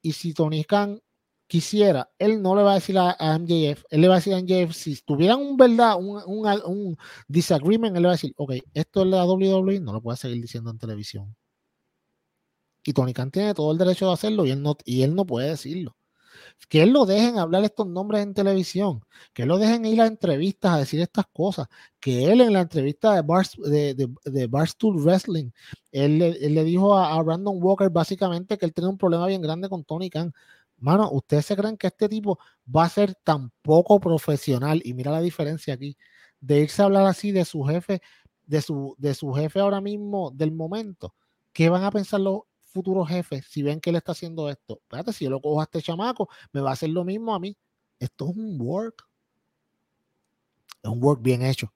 B: Y si Tony Khan quisiera, él no le va a decir a, MJF, él le va a decir a MJF, si tuvieran un verdad, un, un, disagreement, él le va a decir, ok, esto es la WWE, no lo puede seguir diciendo en televisión. Y Tony Khan tiene todo el derecho de hacerlo y él no, y él no puede decirlo que él lo dejen hablar estos nombres en televisión, que lo dejen ir a entrevistas a decir estas cosas, que él en la entrevista de, Bar, de, Barstool Wrestling, él, le dijo a, a, Brandon Walker básicamente que él tenía un problema bien grande con Tony Khan. Mano, ¿ustedes se creen que este tipo va a ser tan poco profesional? Y mira la diferencia aquí, de irse a hablar así de su jefe, de su, de su jefe ahora mismo, del momento. ¿Qué van a pensar los, futuros jefes, si ven que él está haciendo esto, espérate, si yo lo cojo a este chamaco, me va a hacer lo mismo a mí. Esto es un work. Es un work bien hecho.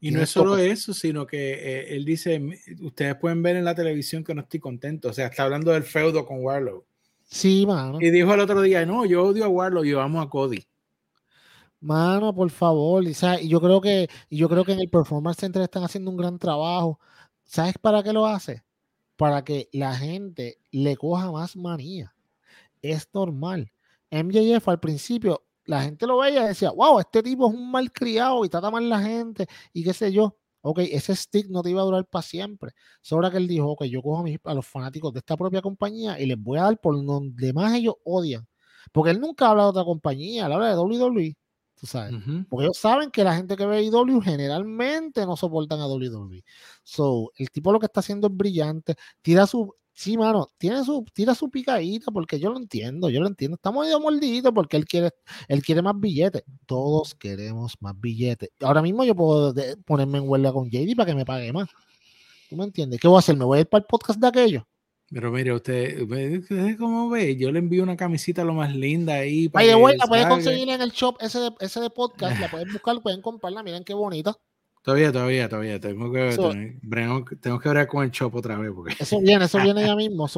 A: Y no es solo eso, sino que eh, él dice, ustedes pueden ver en la televisión que no estoy contento. O sea, está hablando del feudo con Warlow.
B: Sí, mano.
A: Y dijo el otro día, no, yo odio a Warlow, yo amo a Cody.
B: Mano, por favor. Y, yo creo que yo creo que en el Performance Center están haciendo un gran trabajo. ¿Sabes para qué lo hace? Para que la gente le coja más manía. Es normal. MJF al principio, la gente lo veía y decía, wow, este tipo es un mal criado y trata mal la gente y qué sé yo. Ok, ese stick no te iba a durar para siempre. Sobra que él dijo, ok, yo cojo a, a los fanáticos de esta propia compañía y les voy a dar por donde más ellos odian. Porque él nunca habla de otra compañía, él habla de WWE tú sabes. Porque ellos saben que la gente que ve IW generalmente no soportan a WWE. So, el tipo lo que está haciendo es brillante, tira su, sí, mano, tiene su, tira su picadita, porque yo lo entiendo, yo lo entiendo. Estamos medio mordiditos porque él quiere, él quiere más billetes. Todos queremos más billetes. Ahora mismo yo puedo ponerme en huelga con JD para que me pague más. ¿Tú me entiendes? ¿Qué voy a hacer? ¿Me voy a ir para el podcast de aquello?
A: Pero mire, usted, usted cómo ve, yo le envío una camisita lo más linda ahí.
B: Para Oye, la puedes conseguir en el shop ese de, ese de podcast, la <laughs> pueden buscar, pueden comprarla, miren qué bonita.
A: Todavía, todavía, todavía. Tengo que, tengo, que hablar con el shop otra vez. Porque...
B: Eso viene, eso viene ya <laughs> mismo.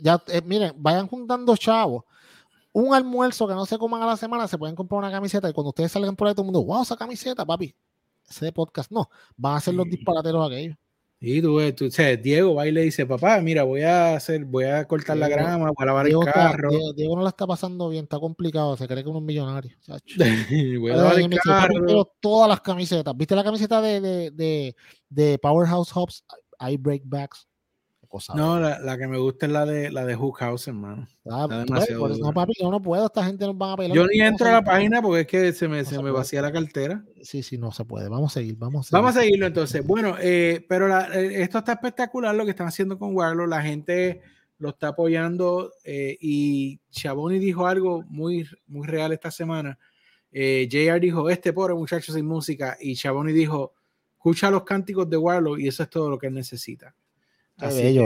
B: ya, eh, miren, vayan juntando chavos. Un almuerzo que no se coman a la semana, se pueden comprar una camiseta y cuando ustedes salgan por ahí, todo el mundo, wow, esa camiseta, papi. Ese de podcast, no. Van a ser los disparateros aquellos.
A: Y tú, tú o sea, Diego va y le dice, papá, mira, voy a hacer, voy a cortar la grama, voy a lavar el carro.
B: Diego, no la está pasando bien, está complicado, se cree que uno es millonario. <laughs> voy a lavar el carro. todas las camisetas. ¿Viste la camiseta de, de, de, de Powerhouse Hops? I break backs
A: no, la, la, que me gusta es la de la de Hook House, hermano. Ah,
B: pues, no, papi, yo no puedo, esta gente nos van a
A: pelar. Yo ni entro a la página porque es que se me, se me vacía la cartera.
B: Sí, sí, no se puede. Vamos a seguir, vamos a
A: seguir. Vamos a seguirlo entonces. Bueno, eh, pero la, eh, esto está espectacular lo que están haciendo con Warlock. La gente lo está apoyando eh, y Chaboni dijo algo muy, muy real esta semana Eh, JR dijo, este pobre muchacho sin música, y Chaboni dijo, escucha los cánticos de Warlock y eso es todo lo que él necesita. Así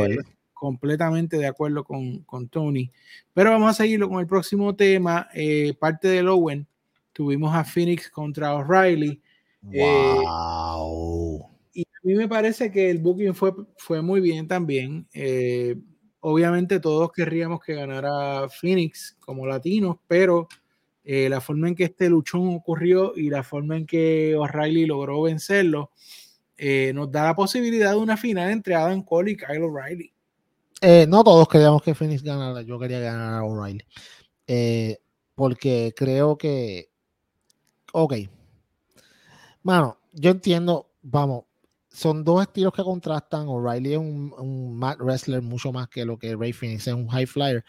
A: completamente de acuerdo con, con, Tony. Pero vamos a seguirlo con el próximo tema, eh, parte del Owen. Tuvimos a Phoenix contra O'Reilly.
B: Wow.
A: Eh, y a mí me parece que el booking fue, fue muy bien también. Eh, obviamente todos querríamos que ganara Phoenix como latinos, pero la forma en que este luchón ocurrió y la forma en que O'Reilly logró vencerlo, nos da la posibilidad de una final entre Adam Cole y Kyle O'Reilly.
B: Eh, no todos queríamos que Phoenix ganara, yo quería ganar a O'Reilly. Eh, porque creo que. Ok. Mano, yo entiendo, vamos, son dos estilos que contrastan. O'Reilly es un, un wrestler mucho más que lo que Ray Phoenix es un high flyer.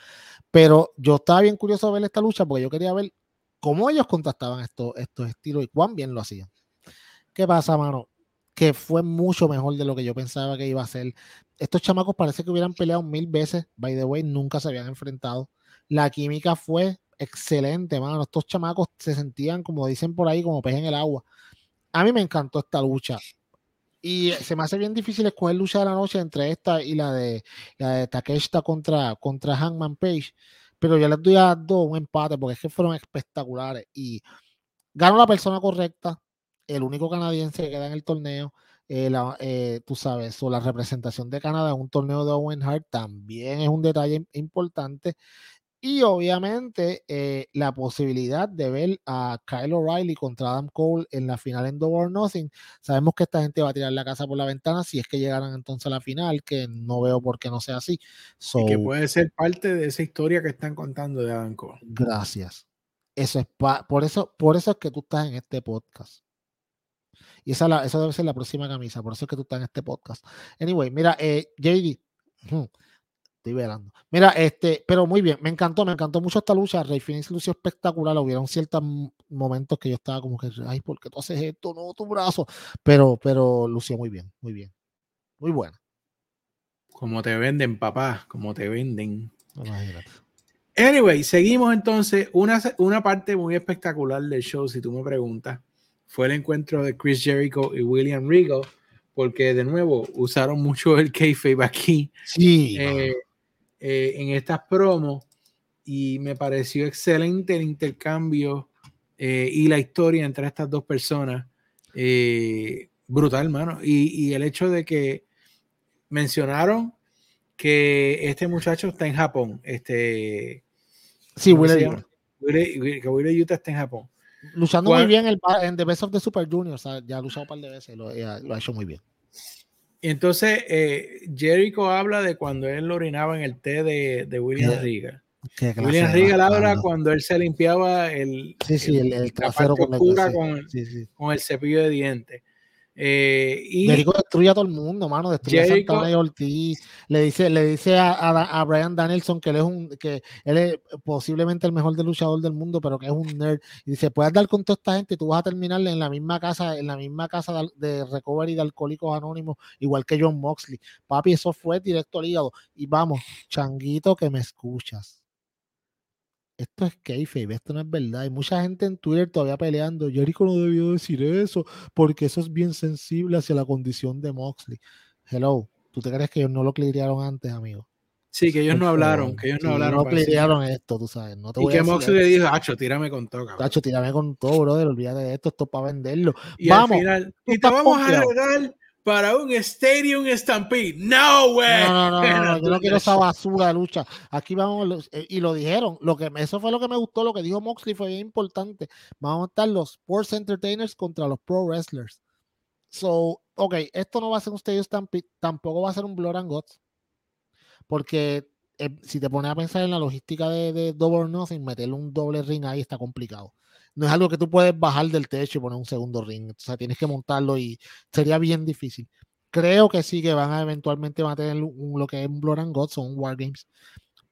B: Pero yo estaba bien curioso de ver esta lucha porque yo quería ver cómo ellos contrastaban estos, estos estilos y cuán bien lo hacían. ¿Qué pasa, mano? Que fue mucho mejor de lo que yo pensaba que iba a ser. Estos chamacos parece que hubieran peleado mil veces, by the way, nunca se habían enfrentado. La química fue excelente, mano. Estos chamacos se sentían, como dicen por ahí, como pez en el agua. A mí me encantó esta lucha. Y se me hace bien difícil escoger lucha de la noche entre esta y la de, la de Takeshita contra, contra Hangman Page. Pero yo les doy a dos un empate porque es que fueron espectaculares. Y ganó la persona correcta el único canadiense que queda en el torneo. Eh, eh, tú sabes, o la representación de Canadá en un torneo de Owen Hart también es un detalle importante. Y obviamente eh, la posibilidad de ver a Kyle O'Reilly contra Adam Cole en la final en Double or Nothing. Sabemos que esta gente va a tirar la casa por la ventana si es que llegaran entonces a la final, que no veo por qué no sea así.
A: y que puede ser parte de esa historia que están contando de Adam Cole.
B: Gracias. Eso es por eso, por eso es que tú estás en este podcast. Y esa, la, esa debe ser la próxima camisa. Por eso es que tú estás en este podcast. Anyway, mira, eh, JD. Estoy velando. Mira, este, pero muy bien, me encantó, me encantó mucho esta lucha. Rey Phoenix lució espectacular. Hubieron ciertos momentos que yo estaba como que, ay, ¿por qué tú haces esto? No, tu brazo. Pero, pero lució muy bien, muy bien. Muy buena.
A: Como te venden, papá, como te venden. Anyway, seguimos entonces. Una, una parte muy espectacular del show, si tú me preguntas fue el encuentro de Chris Jericho y William Regal, porque de nuevo usaron mucho el kayfabe aquí
B: sí,
A: eh, eh, en estas promos y me pareció excelente el intercambio eh, y la historia entre estas dos personas. brutal, hermano. Y, y, el hecho de que mencionaron que este muchacho está en Japón. Este,
B: sí, William
A: Utah está en Japón.
B: Luchando muy bien el, en The Best of the Super Junior, ya ha luchado un par de veces, lo, lo ha hecho muy bien.
A: Entonces, eh, Jericho habla de cuando él lo orinaba en el té de, de William Regal. William Regal habla cuando él se limpiaba el,
B: sí, sí, el, el, trasero
A: con, con, el cepillo de dientes. Eh, y
B: Jericho destruye a todo el mundo, mano. Destruye a Santana y Ortiz. Le dice, le dice a, a, Brian Danielson que él es un, que él es posiblemente el mejor de luchador del mundo, pero que es un nerd. Y dice, puedes dar con toda esta gente y tú vas a terminar en la misma casa, en la misma casa de, de recovery de alcohólicos anónimos, igual que John Moxley. Papi, eso fue directo al hígado. Y vamos, changuito que me escuchas esto es kayfabe, esto no es verdad. Hay mucha gente en Twitter todavía peleando. Jericho no debió decir eso porque eso es bien sensible hacia la condición de Moxley. Hello, ¿tú te crees que ellos no lo clirearon antes, amigo?
A: Sí, que ellos no hablaron, que ellos no hablaron.
B: No clirearon esto, tú sabes. No te y
A: que Moxley le dijo, Hacho, tírame con todo,
B: Hacho, tírame con todo, brother, olvídate de esto, esto es para venderlo.
A: Y vamos. Al final, y te vamos a regalar para un Stadium Stampede. No, güey.
B: No, no, no, no, yo no quiero esa <laughs> basura de lucha. Aquí vamos, eh, y lo dijeron, lo que, eso fue lo que me gustó, lo que dijo Moxley fue bien importante. Vamos a estar los Sports Entertainers contra los Pro Wrestlers. So, ok, esto no va a ser un Stadium Stampede, tampoco va a ser un Blood and Guts, porque eh, si te pones a pensar en la logística de, de Double or Nothing, meterle un doble ring ahí está complicado no es algo que tú puedes bajar del techo y poner un segundo ring. O sea, tienes que montarlo y sería bien difícil. Creo que sí que van a eventualmente mantener lo que es un Blood and Gods o un Wargames.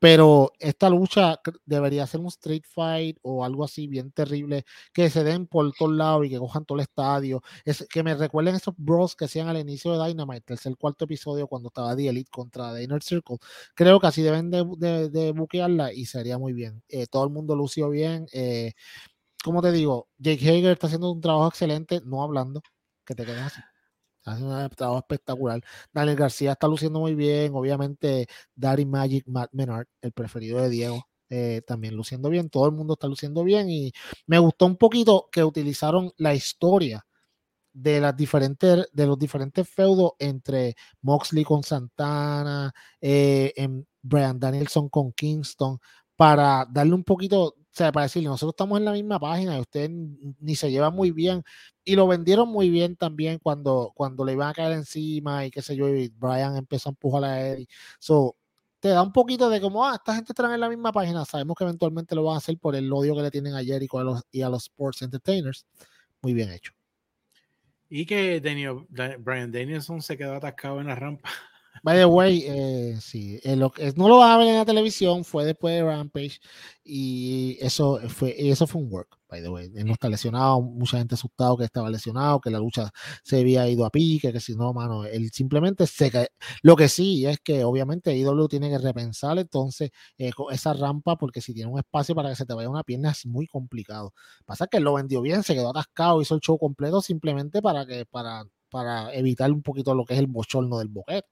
B: Pero esta lucha debería ser un street fight o algo así bien terrible, que se den por todos lados y que cojan todo el estadio. Es, que me recuerden esos bros que hacían al inicio de Dynamite, el cuarto episodio, cuando estaba The Elite contra The Inner Circle. Creo que así deben de, de, buquearla y sería muy bien. Eh, todo el mundo lució bien. Eh, como te digo, Jake Hager está haciendo un trabajo excelente, no hablando, que te quedes así. Hace un trabajo espectacular. Daniel García está luciendo muy bien. Obviamente, Daddy Magic Matt Menard, el preferido de Diego, eh, también luciendo bien. Todo el mundo está luciendo bien. Y me gustó un poquito que utilizaron la historia de las diferentes de los diferentes feudos entre Moxley con Santana, eh, en Brian Danielson con Kingston, para darle un poquito, o sea, para decirle, nosotros estamos en la misma página y usted ni se lleva muy bien. Y lo vendieron muy bien también cuando, cuando le iban a caer encima y qué sé yo, y Brian empezó a empujar a Eddie. So, te da un poquito de como, ah, esta gente está en la misma página. Sabemos que eventualmente lo van a hacer por el odio que le tienen a Jericho y a los Sports Entertainers. Muy bien hecho.
A: Y que Daniel, Brian Danielson se quedó atascado en la rampa.
B: By the way, eh, sí, eh, lo, no lo va a ver en la televisión, fue después de Rampage y eso fue, eso fue un work, by the way. Él no está lesionado, mucha gente asustado que estaba lesionado, que la lucha se había ido a pique, que si no, mano, él simplemente se cae. Lo que sí es que obviamente IW tiene que repensar entonces eh, esa rampa porque si tiene un espacio para que se te vaya una pierna es muy complicado. Pasa que él lo vendió bien, se quedó atascado, hizo el show completo simplemente para que, para, para evitar un poquito lo que es el bochorno del boquete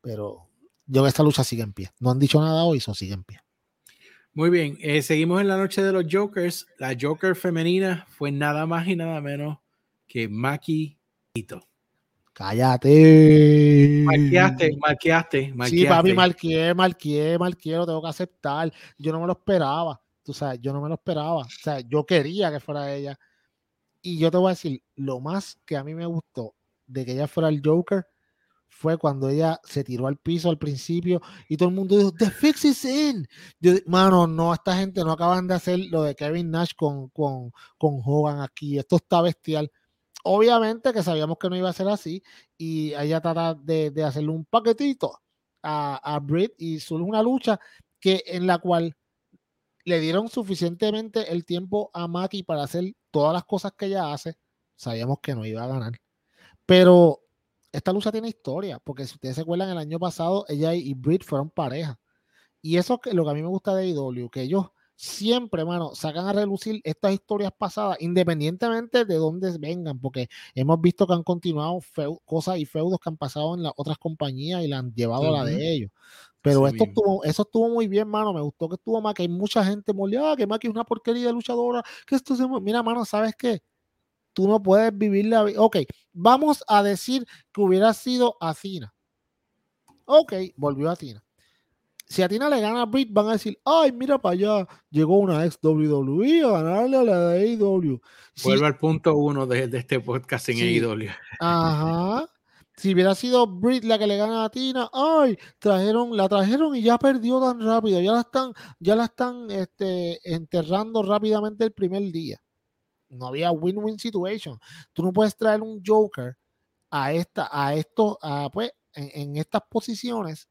B: pero yo que esta lucha sigue en pie. No han dicho nada hoy, eso sigue en pie.
A: Muy bien, eh, seguimos en la noche de los Jokers. La Joker femenina fue nada más y nada menos que Maki Ito.
B: Cállate.
A: Marqueaste, marqueaste,
B: marqueaste. Sí, papi, marqué, marqué, marqué, lo tengo que aceptar. Yo no me lo esperaba. Tú sabes, yo no me lo esperaba. O sea, yo quería que fuera ella. Y yo te voy a decir, lo más que a mí me gustó de que ella fuera el Joker fue cuando ella se tiró al piso al principio y todo el mundo dijo, The fix is in. Yo, mano, no, esta gente no acaban de hacer lo de Kevin Nash con, con, con Hogan aquí. Esto está bestial. Obviamente que sabíamos que no iba a ser así y ella trata de, de hacerle un paquetito a, a Britt y solo una lucha que en la cual le dieron suficientemente el tiempo a Maki para hacer todas las cosas que ella hace. Sabíamos que no iba a ganar. Pero esta lucha tiene historia, porque si ustedes se acuerdan, el año pasado ella y Britt fueron pareja. Y eso es lo que a mí me gusta de IW, que ellos siempre, mano, sacan a relucir estas historias pasadas, independientemente de dónde vengan, porque hemos visto que han continuado cosas y feudos que han pasado en las otras compañías y la han llevado a la de ellos. Pero esto estuvo, eso estuvo muy bien, mano. Me gustó que estuvo más, que hay mucha gente molida, ah, que más que es una porquería de luchadora, que esto se... Mira, mano, ¿sabes qué? Tú no puedes vivir la vida. Ok, vamos a decir que hubiera sido a Tina. Ok, volvió a Tina. Si a Tina le gana a Britt, van a decir, ay, mira para allá, llegó una ex WWE a ganarle a la de AEW.
A: Vuelve al punto uno de, este podcast en AEW.
B: Ajá. Si hubiera sido Britt la que le gana a Tina, ay, trajeron, la trajeron y ya perdió tan rápido, ya la están, ya la están este, enterrando rápidamente el primer día no había win-win situation. Tú no puedes traer un Joker a esta, a esto, a, pues, en, estas posiciones,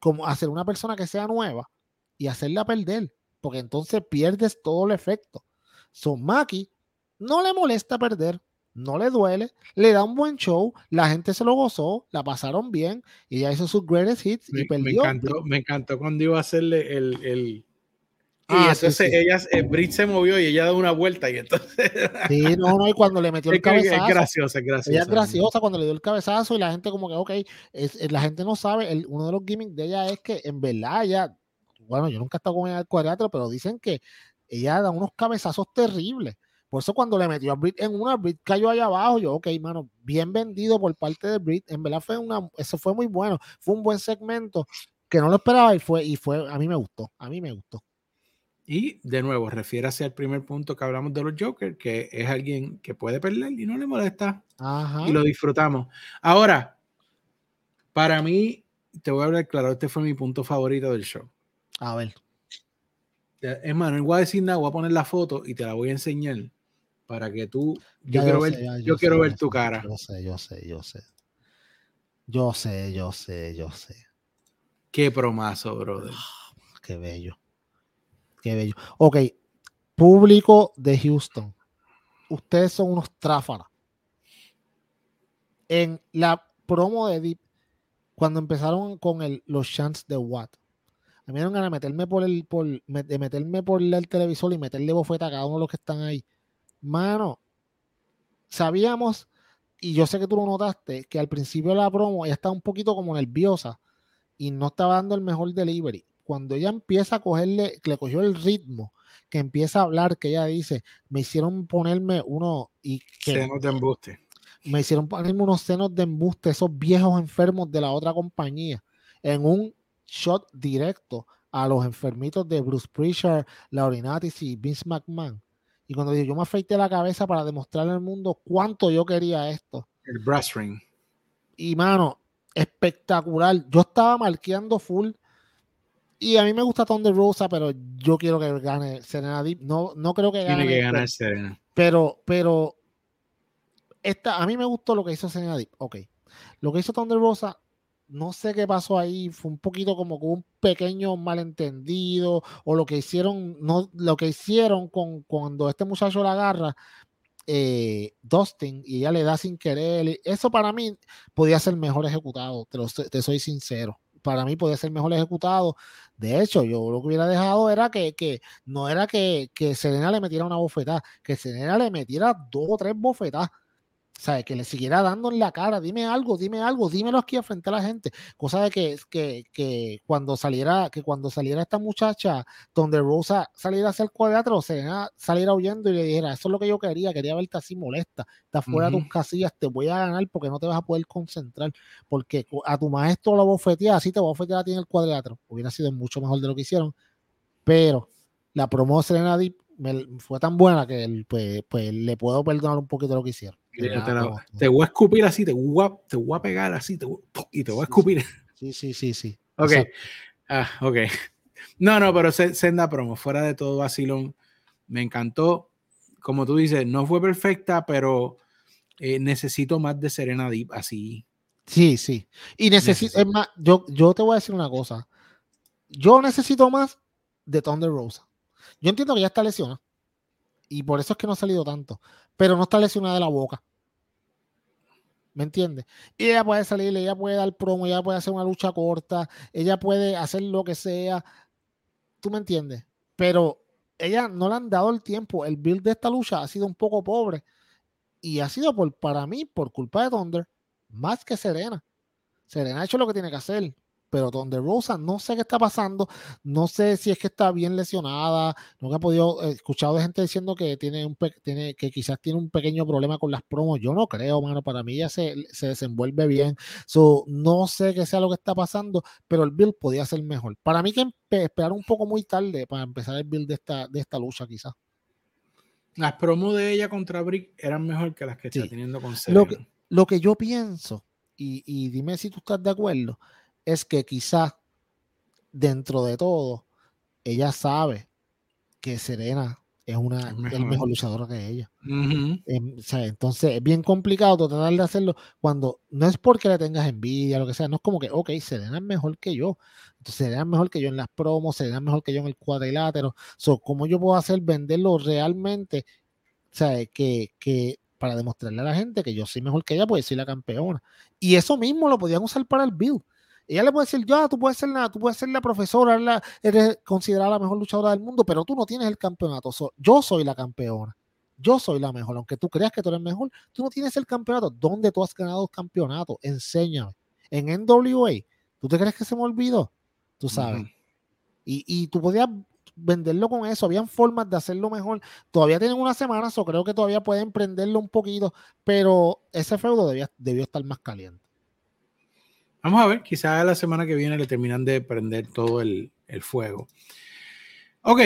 B: como hacer una persona que sea nueva y hacerla perder, porque entonces pierdes todo el efecto. Son Maki no le molesta perder, no le duele, le da un buen show, la gente se lo gozó, la pasaron bien y ya hizo sus greatest hits y perdió.
A: Me encantó, me encantó cuando iba a hacerle el y ah, entonces ella, eh, Brit se movió y ella da una vuelta y entonces... <laughs>
B: Sí, no, no, y cuando le metió el cabezazo...
A: Es graciosa, es graciosa.
B: Ella es graciosa cuando le dio el cabezazo y la gente como que, ok, es, la gente no sabe, el, uno de los gimmicks de ella es que en verdad ella, bueno, yo nunca he estado con ella al cuadrilátero, pero dicen que ella da unos cabezazos terribles. Por eso cuando le metió a Brit en una, Brit cayó allá abajo. Yo, ok, mano, bien vendido por parte de Brit. En verdad fue una, eso fue muy bueno. Fue un buen segmento que no lo esperaba y fue, y fue, a mí me gustó, a mí me gustó.
A: Y de nuevo, refiérase al primer punto que hablamos de los Jokers, que es alguien que puede perder y no le molesta. Y lo disfrutamos. Ahora, para mí, te voy a hablar claro, este fue mi punto favorito del show.
B: A ver.
A: Es más, no voy a decir nada, voy a poner la foto y te la voy a enseñar para que tú. Yo quiero ver, yo, quiero ver tu cara.
B: Yo sé, yo sé, yo sé. Yo sé, yo sé, yo sé.
A: Qué promazo, brother.
B: qué bello. Qué bello. Ok, público de Houston. Ustedes son unos tráfalas. En la promo de Deep, cuando empezaron con los chants de Watt, a mí me dieron ganas de meterme por el, por, de meterme por el televisor y meterle bofeta a cada uno de los que están ahí. Mano, sabíamos, y yo sé que tú lo notaste, que al principio de la promo ella estaba un poquito como nerviosa y no estaba dando el mejor delivery. Cuando ella empieza a cogerle, le cogió el ritmo, que empieza a hablar, que ella dice, me hicieron ponerme uno y que...
A: Senos de embuste.
B: Me hicieron ponerme unos senos de embuste, esos viejos enfermos de la otra compañía, en un shot directo a los enfermitos de Bruce Prichard, Laurinatis y Vince McMahon. Y cuando yo me afeité la cabeza para demostrarle al mundo cuánto yo quería esto.
A: El brass ring.
B: Y mano, espectacular. Yo estaba marqueando full. Y a mí me gusta Thunder Rosa, pero yo quiero que gane Serena Deep. No, no creo que
A: gane. Tiene que ganar Serena.
B: Pero, pero esta, a mí me gustó lo que hizo Serena Deep. Ok. Lo que hizo Thunder Rosa no sé qué pasó ahí, fue un poquito como un pequeño malentendido o lo que hicieron, no, lo que hicieron con cuando este muchacho la agarra, eh, Dustin, y ella le da sin querer, eso para mí podía ser mejor ejecutado, te, soy sincero. Para mí podía ser mejor ejecutado. De hecho, yo lo que hubiera dejado era que, que no era que, que Serena le metiera una bofetada, que Serena le metiera dos o tres bofetadas ¿sabes? Que le siguiera dando en la cara, dime algo, dime algo, dímelo aquí frente a la gente. Cosa de que, que, que cuando saliera, que cuando saliera esta muchacha, donde Rosa saliera a hacer cuadro, saliera huyendo y le dijera, eso es lo que yo quería, quería verte así molesta, está fuera de tus casillas, te voy a ganar porque no te vas a poder concentrar, porque a tu maestro lo bofetea, así te bofetea a ti en el cuadrilátero. Hubiera sido mucho mejor de lo que hicieron, pero la promo de Serena Deep fue tan buena que pues, pues le puedo perdonar un poquito lo que hicieron.
A: Te, voy a escupir así, te voy a, te voy a pegar así te y te voy a escupir.
B: Sí, sí, sí, sí.
A: Ok. Ah, ok. No, no, pero senda promo, fuera de todo vacilón, me encantó. Como tú dices, no fue perfecta, pero eh, necesito más de Serena Deep así.
B: Sí, sí. Y necesito, es más, yo, yo te voy a decir una cosa. Yo necesito más de Thunder Rosa. Yo entiendo que ya está lesionada. Y por eso es que no ha salido tanto. Pero no está lesionada de la boca. ¿Me entiendes? Y ella puede salir, ella puede dar promo, ella puede hacer una lucha corta, ella puede hacer lo que sea. ¿Tú me entiendes? Pero ella no le han dado el tiempo. El build de esta lucha ha sido un poco pobre. Y ha sido por, para mí por culpa de Thunder, más que Serena. Serena ha hecho lo que tiene que hacer pero donde Rosa no sé qué está pasando, no sé si es que está bien lesionada, no he podido, he escuchado de gente diciendo que tiene un tiene, que quizás tiene un pequeño problema con las promos, yo no creo, mano, para mí ya se, se desenvuelve bien, so, no sé qué sea lo que está pasando, pero el build podía ser mejor. Para mí que esperar un poco muy tarde para empezar el build de esta, de esta lucha quizás.
A: Las promos de ella contra Brick eran mejor que las que está teniendo con Serena.
B: Lo que, lo que yo pienso, y, y dime si tú estás de acuerdo, es que quizá dentro de todo ella sabe que Serena es una el mejor luchadora que ella. Em, entonces es bien complicado tratar de hacerlo cuando no es porque le tengas envidia, lo que sea, no es como que, ok, Serena es mejor que yo. Entonces, Serena es mejor que yo en las promos, Serena es mejor que yo en el cuadrilátero. So, ¿Cómo yo puedo hacer venderlo realmente? O sea, que, que para demostrarle a la gente que yo soy mejor que ella, pues soy la campeona. Y eso mismo lo podían usar para el build. Ella le puede decir, ya, tú puedes ser la, tú puedes ser la profesora, la, eres considerada la mejor luchadora del mundo, pero tú no tienes el campeonato. yo soy la campeona. Yo soy la mejor. Aunque tú creas que tú eres mejor, tú no tienes el campeonato. ¿Dónde tú has ganado campeonato? Enséñame. En NWA, ¿tú te crees que se me olvidó? Tú sabes. y, y tú podías venderlo con eso. Habían formas de hacerlo mejor. Todavía tienen una semana, o creo que todavía pueden prenderlo un poquito, pero ese feudo debía, debió estar más caliente.
A: Vamos a ver, quizás la semana que viene le terminan de prender todo el, fuego. Ok,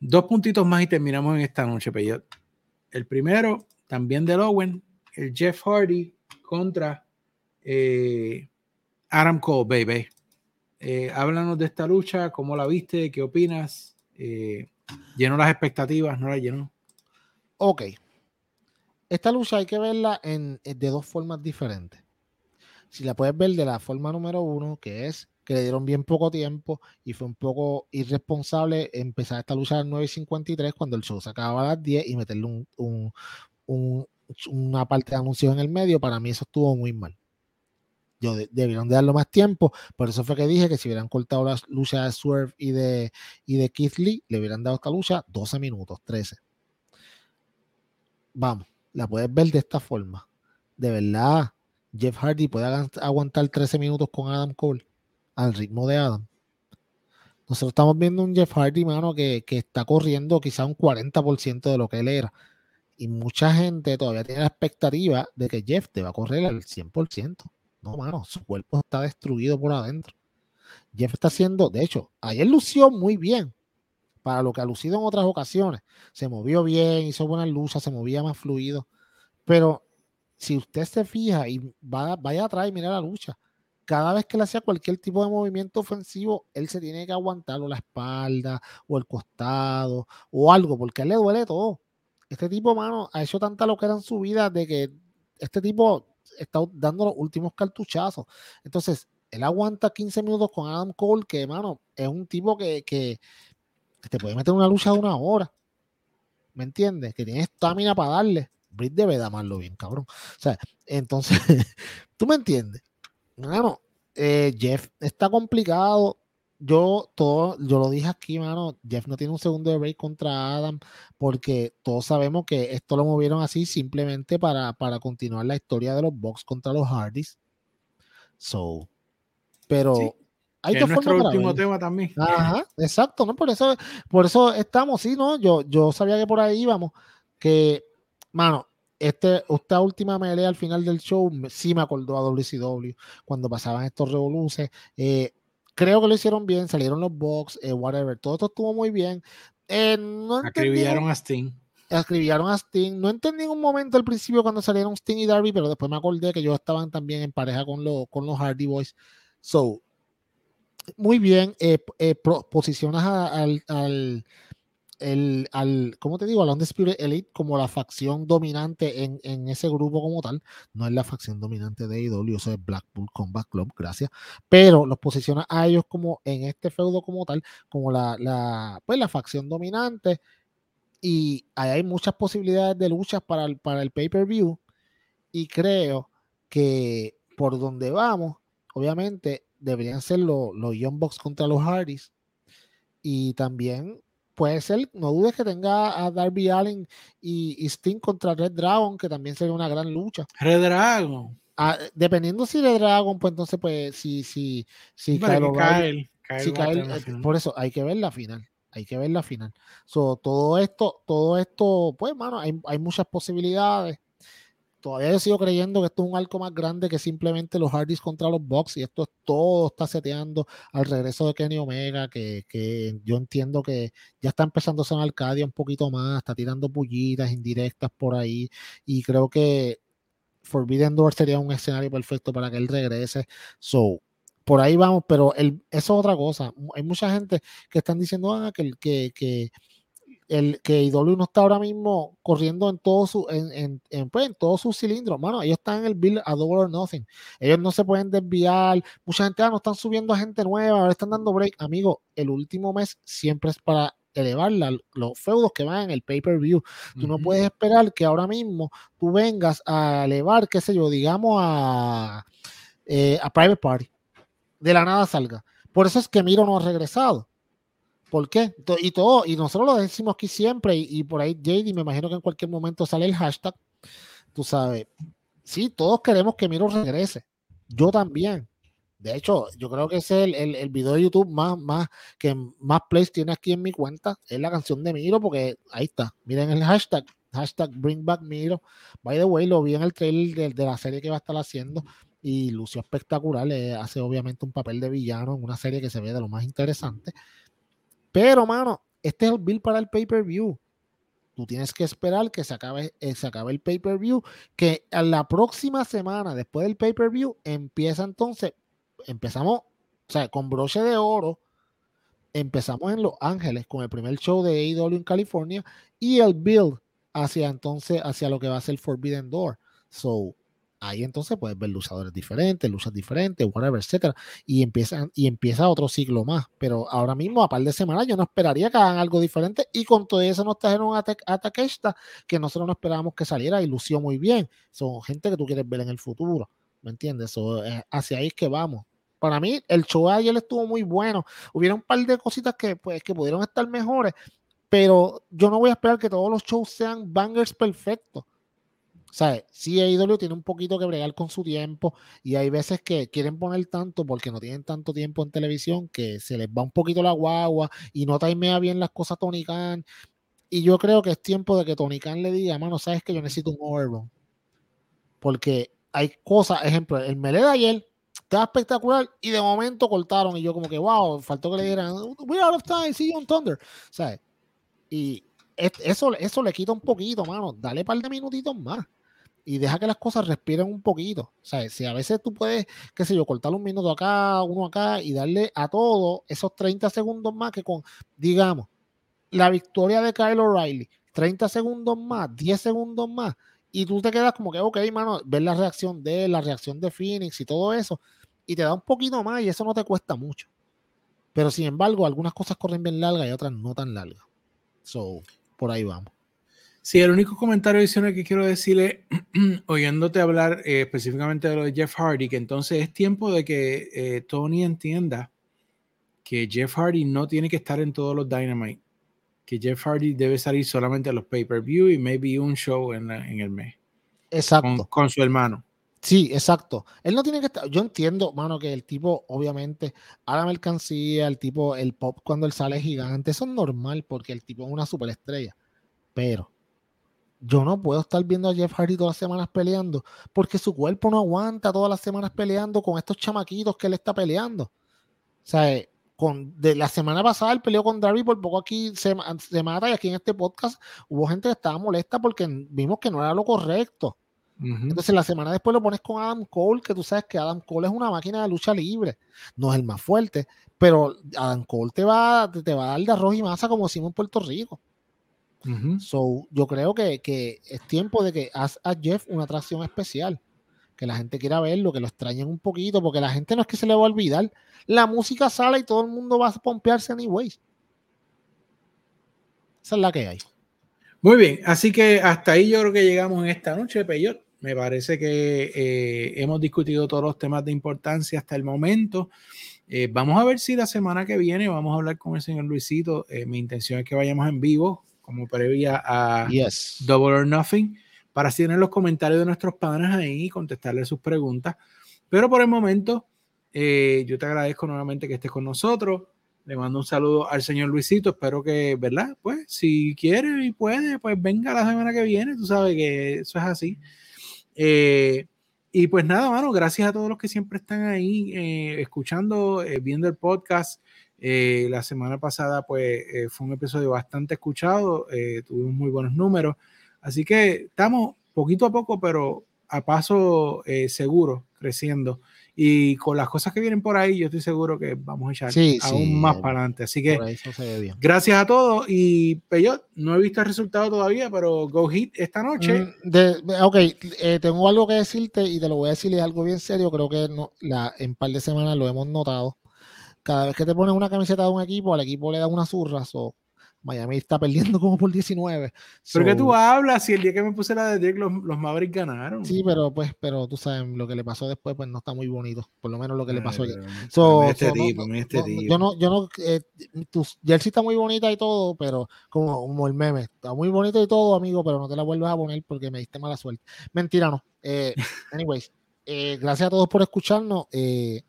A: dos puntitos más y terminamos en esta noche, Peyot. El primero, también de Owen, el Jeff Hardy contra eh, Adam Cole, baby. Eh, háblanos de esta lucha, cómo la viste, qué opinas. Eh, ¿Llenó las expectativas? ¿No la llenó?
B: Ok. Esta lucha hay que verla en, de dos formas diferentes si la puedes ver de la forma número uno, que es que le dieron bien poco tiempo y fue un poco irresponsable empezar esta lucha a las 9.53 cuando el show se acababa a las 10 y meterle una parte de anuncio en el medio, para mí eso estuvo muy mal. Yo debieron de darlo más tiempo, por eso fue que dije que si hubieran cortado la lucha de Swerve y de, y de Keith Lee, le hubieran dado esta lucha 12 minutos, 13. vamos, la puedes ver de esta forma. De verdad, Jeff Hardy puede aguantar 13 minutos con Adam Cole al ritmo de Adam. Nosotros estamos viendo un Jeff Hardy, mano, que, está corriendo quizá un 40% de lo que él era. Y mucha gente todavía tiene la expectativa de que Jeff te va a correr al 100%. No, mano, su cuerpo está destruido por adentro. Jeff está haciendo, de hecho, ayer lució muy bien para lo que ha lucido en otras ocasiones. Se movió bien, hizo buenas luchas, se movía más fluido. Pero si usted se fija y va, vaya atrás y mira la lucha, cada vez que le hacía cualquier tipo de movimiento ofensivo, él se tiene que aguantar o la espalda o el costado o algo, porque a él le duele todo. Este tipo, mano, ha hecho tanta lo que era en su vida de que este tipo está dando los últimos cartuchazos. Entonces, él aguanta 15 minutos con Adam Cole, que, mano, es un tipo que, que, te puede meter una lucha de una hora. ¿Me entiendes? Que tiene estamina para darle. Britt debe de amarlo bien, cabrón. O sea, entonces, <laughs> ¿tú me entiendes? Mano, eh, Jeff está complicado. Yo todo, yo lo dije aquí, mano. Jeff no tiene un segundo de break contra Adam porque todos sabemos que esto lo movieron así simplemente para, para continuar la historia de los Bucks contra los Hardys. So, pero
A: hay que nuestro último tema también.
B: Ajá, exacto, ¿no? Por eso, por eso estamos, sí, ¿no? Yo, yo sabía que por ahí íbamos, que, mano, este, esta última melea al final del show sí me acordó a WCW cuando pasaban estos revoluces. Eh, creo que lo hicieron bien, salieron los box, eh, whatever, todo esto estuvo muy bien. Eh, no
A: Acribillaron a Sting.
B: Escribieron a Sting. No entendí en un momento al principio cuando salieron Sting y Darby, pero después me acordé que ellos estaban también en pareja con, con los Hardy Boys. So, muy bien, eh, posicionas al, al, el, al, ¿cómo te digo? Al Undisputed Elite como la facción dominante en, en, ese grupo como tal. No es la facción dominante de IW, eso es Blackpool Combat Club, gracias. Pero los posiciona a ellos como en este feudo como tal, como la, la, pues la facción dominante. Y hay muchas posibilidades de luchas para el, para el pay-per-view. Y creo que por donde vamos, obviamente deberían ser los, los Young Bucks contra los Hardys. Y también puede ser, no dudes que tenga a Darby Allen y, Sting contra Red Dragon, que también sería una gran lucha.
A: Red Dragon.
B: Ah, dependiendo si Red Dragon, pues entonces, pues, si, si, si
A: cae,
B: eh, por eso hay que ver la final. Hay que ver la final. So, todo esto, todo esto, pues, mano, hay, hay muchas posibilidades todavía yo sigo creyendo que esto es un arco más grande que simplemente los Hardys contra los Bucks y esto es todo está seteando al regreso de Kenny Omega que, que yo entiendo que ya está empezando a sonar Arcadia un poquito más, está tirando pullitas indirectas por ahí y creo que Forbidden Door sería un escenario perfecto para que él regrese. So, por ahí vamos, pero el, eso es otra cosa. Hay mucha gente que están diciendo ah, que, que el que IW no está ahora mismo corriendo en todo su en, en, pues, en todos sus cilindros, mano, ellos están en el bill a double or nothing. Ellos no se pueden desviar. Mucha gente ah, no están subiendo a gente nueva, ahora están dando break. Amigo, el último mes siempre es para elevar los feudos que van en el pay-per-view. Tú no puedes esperar que ahora mismo tú vengas a elevar, qué sé yo, digamos a, eh, a Private Party. De la nada salga. Por eso es que Miro no ha regresado ¿Por qué? Y todo, y nosotros lo decimos aquí siempre, y, por ahí JD, me imagino que en cualquier momento sale el hashtag, tú sabes, sí, todos queremos que Miro regrese, yo también. De hecho, yo creo que ese es el, el, video de YouTube más, más, que más plays tiene aquí en mi cuenta, es la canción de Miro, porque ahí está, miren el hashtag, hashtag Bring Back Miro. By the way, lo vi en el trailer de, la serie que va a estar haciendo y lució espectacular, hace obviamente un papel de villano en una serie que se ve de lo más interesante. Pero, mano, este es el bill para el pay-per-view. Tú tienes que esperar que se acabe, eh, se acabe el pay-per-view, que a la próxima semana, después del pay-per-view, empieza entonces, empezamos, o sea, con broche de oro, empezamos en Los Ángeles con el primer show de AEW en California y el build hacia entonces, hacia lo que va a ser Forbidden Door. So, ahí entonces puedes ver luchadores diferentes, luchas diferentes, whatever, etcétera, y empieza, y empieza otro ciclo más. Pero ahora mismo, a par de semanas, yo no esperaría que hagan algo diferente, y con todo eso nos trajeron a, Takeshita, que nosotros no esperábamos que saliera y lució muy bien. Son gente que tú quieres ver en el futuro, ¿me entiendes? Eh, hacia ahí es que vamos. Para mí, el show de ayer estuvo muy bueno. Hubieron un par de cositas que, pues, que pudieron estar mejores, pero yo no voy a esperar que todos los shows sean bangers perfectos. Sea, sí AEW tiene un poquito que bregar con su tiempo y hay veces que quieren poner tanto porque no tienen tanto tiempo en televisión que se les va un poquito la guagua y no timea bien las cosas Tony Khan. Y yo creo que es tiempo de que Tony Khan le diga, mano, sabes que yo necesito un overrun. Porque hay cosas, ejemplo, el melee de ayer estaba espectacular y de momento cortaron y yo como que, wow, faltó que le dieran, we out of time, see you on Thunder. ¿Sabes? Y eso, eso le quita un poquito, mano. Dale un par de minutitos más y deja que las cosas respiren un poquito. Sea, si a veces tú puedes, qué sé yo, cortar un minuto acá, uno acá y darle a todo esos 30 segundos más que con, digamos, la victoria de Kyle O'Reilly, 30 segundos más, 10 segundos más, y tú te quedas como que, ok, mano, ver la reacción de la reacción de Phoenix y todo eso, y te da un poquito más y eso no te cuesta mucho. Pero sin embargo, algunas cosas corren bien largas y otras no tan largas. So, por ahí vamos.
A: Sí, el único comentario adicional que quiero decirle, <clears throat> oyéndote hablar eh, específicamente de lo de Jeff Hardy, que entonces es tiempo de que eh, Tony entienda que Jeff Hardy no tiene que estar en todos los Dynamite, que Jeff Hardy debe salir solamente a los pay-per-view y maybe un show en, en el mes.
B: Exacto.
A: Con, su hermano.
B: Sí, exacto. Él no tiene que estar. Yo entiendo, mano, que el tipo, obviamente, a la mercancía, el tipo, el pop cuando él sale gigante, eso es normal porque el tipo es una superestrella. Pero yo no puedo estar viendo a Jeff Hardy todas las semanas peleando porque su cuerpo no aguanta todas las semanas peleando con estos chamaquitos que él está peleando. O sea, eh, con, de la semana pasada él peleó con Darby, por poco aquí se, mata y aquí en este podcast hubo gente que estaba molesta porque vimos que no era lo correcto. Entonces la semana después lo pones con Adam Cole, que tú sabes que Adam Cole es una máquina de lucha libre. No es el más fuerte, pero Adam Cole te va, te va a dar de arroz y masa como decimos en Puerto Rico. So, yo creo que, es tiempo de que haz a Jeff una atracción especial. Que la gente quiera verlo, que lo extrañen un poquito, porque la gente no es que se le va a olvidar. La música sale y todo el mundo va a pompearse anyways. Esa es la que hay.
A: Muy bien, así que hasta ahí yo creo que llegamos en esta noche, Peyot. Me parece que eh, hemos discutido todos los temas de importancia hasta el momento. Eh, vamos a ver si la semana que viene vamos a hablar con el señor Luisito. Eh, mi intención es que vayamos en vivo como previa a Double or Nothing, para así tener los comentarios de nuestros padres ahí y contestarles sus preguntas. Pero por el momento, eh, yo te agradezco nuevamente que estés con nosotros. Le mando un saludo al señor Luisito. Espero que, ¿verdad? Pues si quiere y puede, pues venga la semana que viene. Tú sabes que eso es así. Eh, y pues nada, mano, gracias a todos los que siempre están ahí eh, escuchando, viendo el podcast. Eh, la semana pasada, pues, eh, fue un episodio bastante escuchado, eh, tuvimos muy buenos números, así que estamos poquito a poco, pero a paso seguro, creciendo. Y con las cosas que vienen por ahí, yo estoy seguro que vamos a echar aún más para adelante. Así que gracias a todos. Y Peyot, no he visto el resultado todavía, pero Go Hit esta noche.
B: Mm, ok, tengo algo que decirte y te lo voy a decir, es algo bien serio. Creo que no, la, en un par de semanas lo hemos notado cada vez que te pones una camiseta de un equipo, al equipo le da una zurra. So, Miami está perdiendo como por 19.
A: pero que tú hablas, si el día que me puse la de Dirk, los, los, Mavericks ganaron.
B: Sí, pero pues, pero tú sabes, lo que le pasó después, pues no está muy bonito. Por lo menos lo que le pasó ayer. este tipo, este tipo. Yo no, yo no, eh, tu jersey está muy bonita y todo, pero como, como el meme, está muy bonito y todo, amigo, pero no te la vuelvas a poner porque me diste mala suerte. Mentira, no. Eh, <laughs> anyways, eh, gracias a todos por escucharnos. Eh,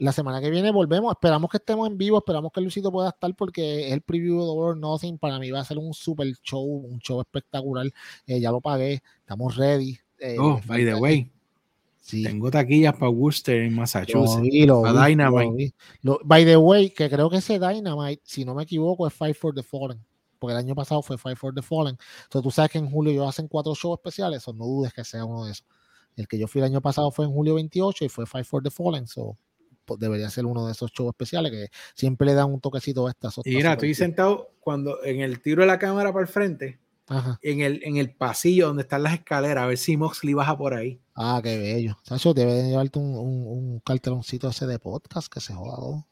B: la semana que viene volvemos. Esperamos que estemos en vivo. Esperamos que Luisito pueda estar porque el preview de Over Nothing. Para mí va a ser un super show, un show espectacular. Eh, ya lo pagué. Estamos ready.
A: Eh, oh, by the way. Tengo taquillas para Worcester en Massachusetts. para
B: Dynamite. by the way, que creo que ese Dynamite, si no me equivoco, es Fight for the Fallen. Porque el año pasado fue Fight for the Fallen. Entonces tú sabes que en julio ellos hacen cuatro shows especiales. O no dudes que sea uno de esos. El que yo fui el año pasado fue en julio 28 y fue Fight for the Fallen. So, debería ser uno de esos shows especiales que siempre le dan un toquecito a estas.
A: Y mira, estoy sentado cuando en el tiro de la cámara para el frente, En, el, en el pasillo donde están las escaleras, a ver si Moxley baja por ahí.
B: Ah, qué bello. Sacho, debe llevarte un, un, carteloncito ese de podcast que se joda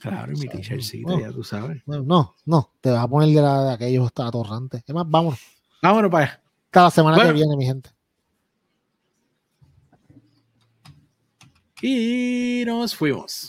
A: Claro, y mi t-shirtcito, ya tú sabes.
B: No, no, te vas a poner de, la, de aquellos atorrantes. Es más, vámonos.
A: Vámonos para allá.
B: Cada semana que viene, mi gente.
A: Y nos fuimos.